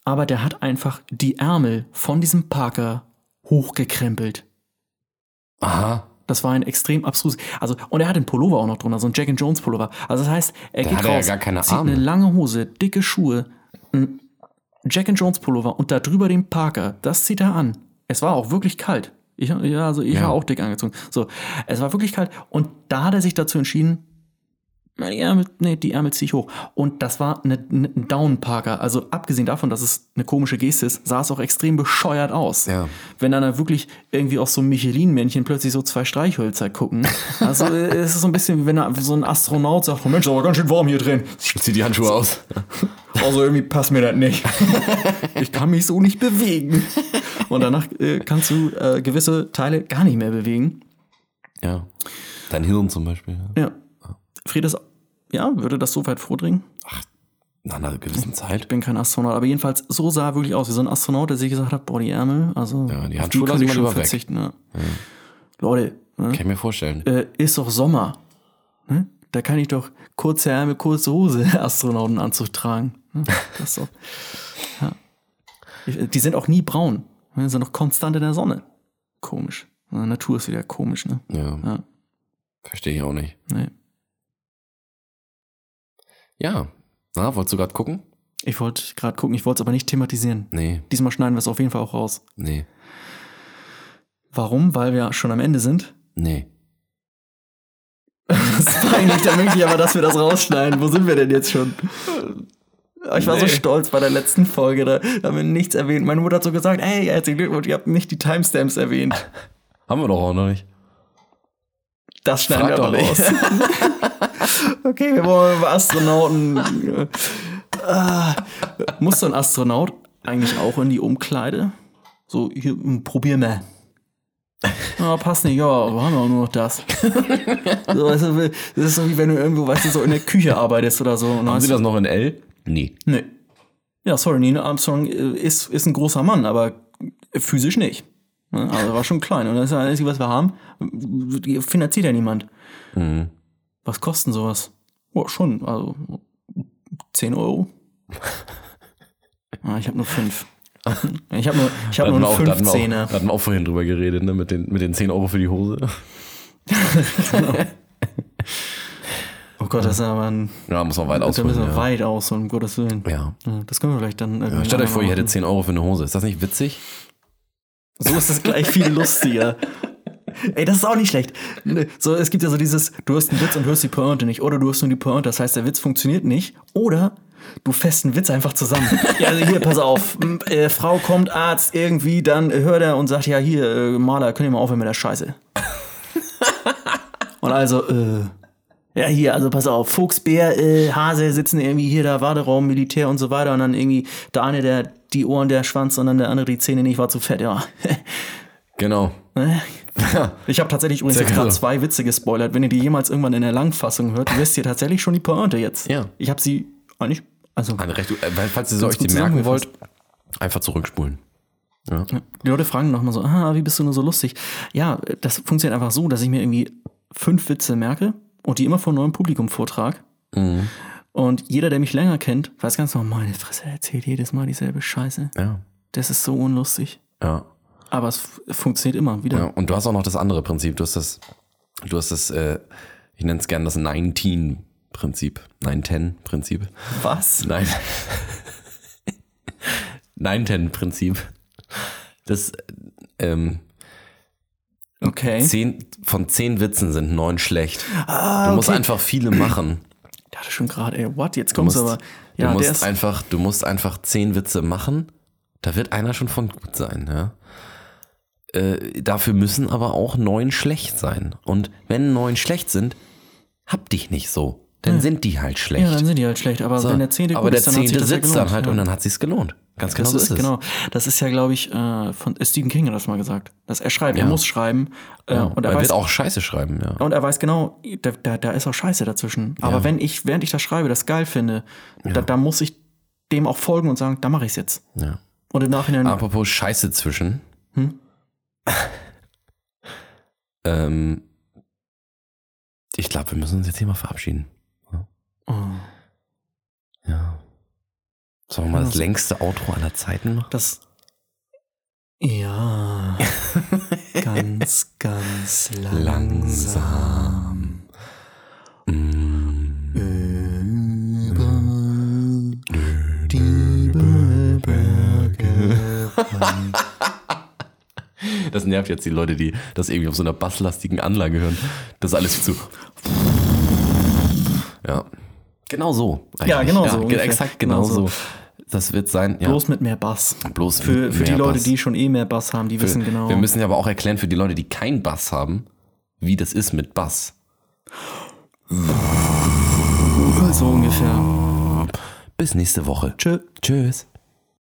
Aber der hat einfach die Ärmel von diesem Parker hochgekrempelt. Aha. Das war ein extrem abstrus. Also, und er hat den Pullover auch noch drunter, so ein Jack and Jones Pullover. Also, das heißt, er geht hat er ja raus, gar keine zieht Arme. eine lange Hose, dicke Schuhe, ein Jack and Jones Pullover und da drüber den Parker. Das zieht er an. Es war auch wirklich kalt. Ich, ja, also ich Ja. war auch dick angezogen. So, es war wirklich kalt. Und da hat er sich dazu entschieden, die Ärmel, nee, die Ärmel ziehe ich hoch. Und das war eine, eine, ein Down-Parker. Also abgesehen davon, dass es eine komische Geste ist, sah es auch extrem bescheuert aus. Ja. Wenn dann da wirklich irgendwie aus so Michelin-Männchen plötzlich so zwei Streichhölzer gucken. Also äh, es ist so ein bisschen wie wenn da so ein Astronaut sagt, oh Mensch, aber ganz schön warm hier drin. Zieh die Handschuhe aus. Also irgendwie passt mir das nicht. Ich kann mich so nicht bewegen. Und danach äh, kannst du äh, gewisse Teile gar nicht mehr bewegen. Ja. Dein Hirn zum Beispiel. Ja. Ja. Friedes, ja, würde das so weit vordringen? Nach einer gewissen Zeit. Ich bin kein Astronaut, aber jedenfalls, so sah er wirklich aus, wie so ein Astronaut, der sich gesagt hat, boah, die Ärmel, also Ja, die Handschuhe kann ich schon verzichten. Ja. Leute, ne, Kann ich mir vorstellen. äh, ist doch Sommer. Ne? Da kann ich doch kurze Ärmel, kurze Hose Astronautenanzug tragen. Ne? Das doch, ja. Ich- Die sind auch nie braun. Ne? Sind doch konstant in der Sonne. Komisch. Ja, Natur ist wieder komisch, ne? Ja. Ja. Verstehe ich auch nicht. Nee. Ja. Na, wolltest du gerade gucken? Ich wollte gerade gucken, ich wollte es aber nicht thematisieren. Nee, Diesmal schneiden wir es auf jeden Fall auch raus. nee, Warum? Weil wir schon am Ende sind. nee. Das ist eigentlich da möglich, aber dass wir das rausschneiden. Wo sind wir denn jetzt schon? Ich war so Nee. stolz bei der letzten Folge, da haben wir nichts erwähnt. Meine Mutter hat so gesagt, hey, herzlichen Glückwunsch, ihr habt nicht die Timestamps erwähnt. Haben wir doch auch noch nicht. Das schneiden Frag wir doch aber raus. okay, wir wollen über Astronauten. Ah, muss so ein Astronaut eigentlich auch in die Umkleide? So, hier, hm, probier mal. Ah, passt nicht, ja, wir haben ja auch nur noch das. so, weißt du, das ist so wie wenn du irgendwo, weißt du, so in der Küche arbeitest oder so. Haben Sie das noch in L? Nee. Nee. Ja, sorry, Neil Armstrong äh, ist, ist ein großer Mann, aber physisch nicht. Also war schon klein. Und das ist das Einzige, was wir haben. Finanziert ja niemand. Mhm. Was kosten sowas? Oh, schon, also 10 Euro. Ah, ich habe nur 5. Ich habe nur, ich hab Da nur einen wir auch- da hatten wir auch- 15er. Da hatten wir auch vorhin drüber geredet, ne? Mit den, mit den 10 Euro für die Hose. Oh Gott, das ist aber ein. Ja, muss man weit Da ausholen. müssen wir Ja. weit aus, um Gottes Willen. ja. Ja, Das können wir vielleicht dann. Ja, irgendwann stellt euch vor, ihr machen. hättet 10 Euro für eine Hose. Ist das nicht witzig? So ist das gleich viel lustiger. Ey, das ist auch nicht schlecht. So, es gibt ja so dieses, du hörst einen Witz und hörst die Pointe nicht. Oder du hörst nur die Pointe, das heißt, der Witz funktioniert nicht. Oder du fässt einen Witz einfach zusammen. ja, also hier, pass auf. Äh, Frau kommt, Arzt, irgendwie, dann hört er und sagt, ja, hier, äh, Maler, könnt ihr mal aufhören mit der Scheiße. und also, äh, ja, hier, also pass auf, Fuchs, Bär, äh, Hase sitzen irgendwie hier, da Warteraum, Militär und so weiter. Und dann irgendwie der eine, der die Ohren, der Schwanz und dann der andere die Zähne nicht, war zu fett, ja. Genau. Ne? Ich habe tatsächlich übrigens gerade geil. zwei Witze gespoilert. Wenn ihr die jemals irgendwann in der Langfassung hört, wisst ihr tatsächlich schon die Pointe jetzt. Ja. Ich habe sie eigentlich, also Eine recht, äh, falls ihr so euch die merken wollt, einfach zurückspulen. Ja. die Leute fragen nochmal so, ah, wie bist du nur so lustig? Ja, das funktioniert einfach so, dass ich mir irgendwie fünf Witze merke und die immer vor neuem Publikum vortrage. Mhm. Und jeder, der mich länger kennt, weiß ganz genau, meine Fresse, er erzählt jedes Mal dieselbe Scheiße. Ja. Das ist so unlustig. Ja. Aber es funktioniert immer wieder. ja. Und du hast auch noch das andere Prinzip. Du hast das, du hast das, äh, ich nenne es gerne das 19-Prinzip. 9-10-Prinzip. Was? Nein. 9-10-Prinzip. Das, ähm, Okay. zehn, von zehn Witzen sind neun schlecht. Ah, Du musst okay. einfach viele machen. Ich dachte schon gerade, ey, what? Jetzt Du kommt's musst, aber. du, Ja, der musst einfach, du musst einfach zehn Witze machen. Da wird einer schon von gut sein, ja. Äh, dafür müssen aber auch neun schlecht sein. Und wenn neun schlecht sind, hab dich nicht so. Dann sind die halt schlecht. Ja, dann sind die halt schlecht. Aber So. wenn der Zehnte aber gut ist, dann hat sich Zehnte das ja sitzt gelohnt. dann halt ja. und dann hat sich's gelohnt. Ganz genau das so ist, es. genau. Das ist ja, glaube ich, äh, von Stephen King hat das mal gesagt. Dass er schreibt, er Ja. muss schreiben. Äh, Ja, und, er er weiß, wird auch Scheiße schreiben, ja. und er weiß genau, da, da, da ist auch Scheiße dazwischen. Aber Ja. wenn ich, während ich das schreibe, das geil finde, da, da muss ich dem auch folgen und sagen, da mache ich's jetzt. ja. Und im Nachhinein, Apropos Scheiße zwischen. Hm? ähm, ich glaube, wir müssen uns jetzt hier mal verabschieden. Oh, Ja. Sollen wir mal das Also- längste Outro aller Zeiten machen? das, ja. Ganz, ganz langsam. Das nervt jetzt die Leute, die das irgendwie auf so einer basslastigen Anlage hören. Das ist alles zu. Ja. Genau so. Ja, eigentlich. genau so ge- ungefähr. Exakt genau, Genau so. so. Das wird sein. Ja. Bloß mit mehr Bass. Bloß Für, für die Leute, Bass. die schon eh mehr Bass haben, die wissen genau. Wir müssen ja aber auch erklären für die Leute, die keinen Bass haben, wie das ist mit Bass. so ungefähr. Bis nächste Woche. Tschö. Tschüss.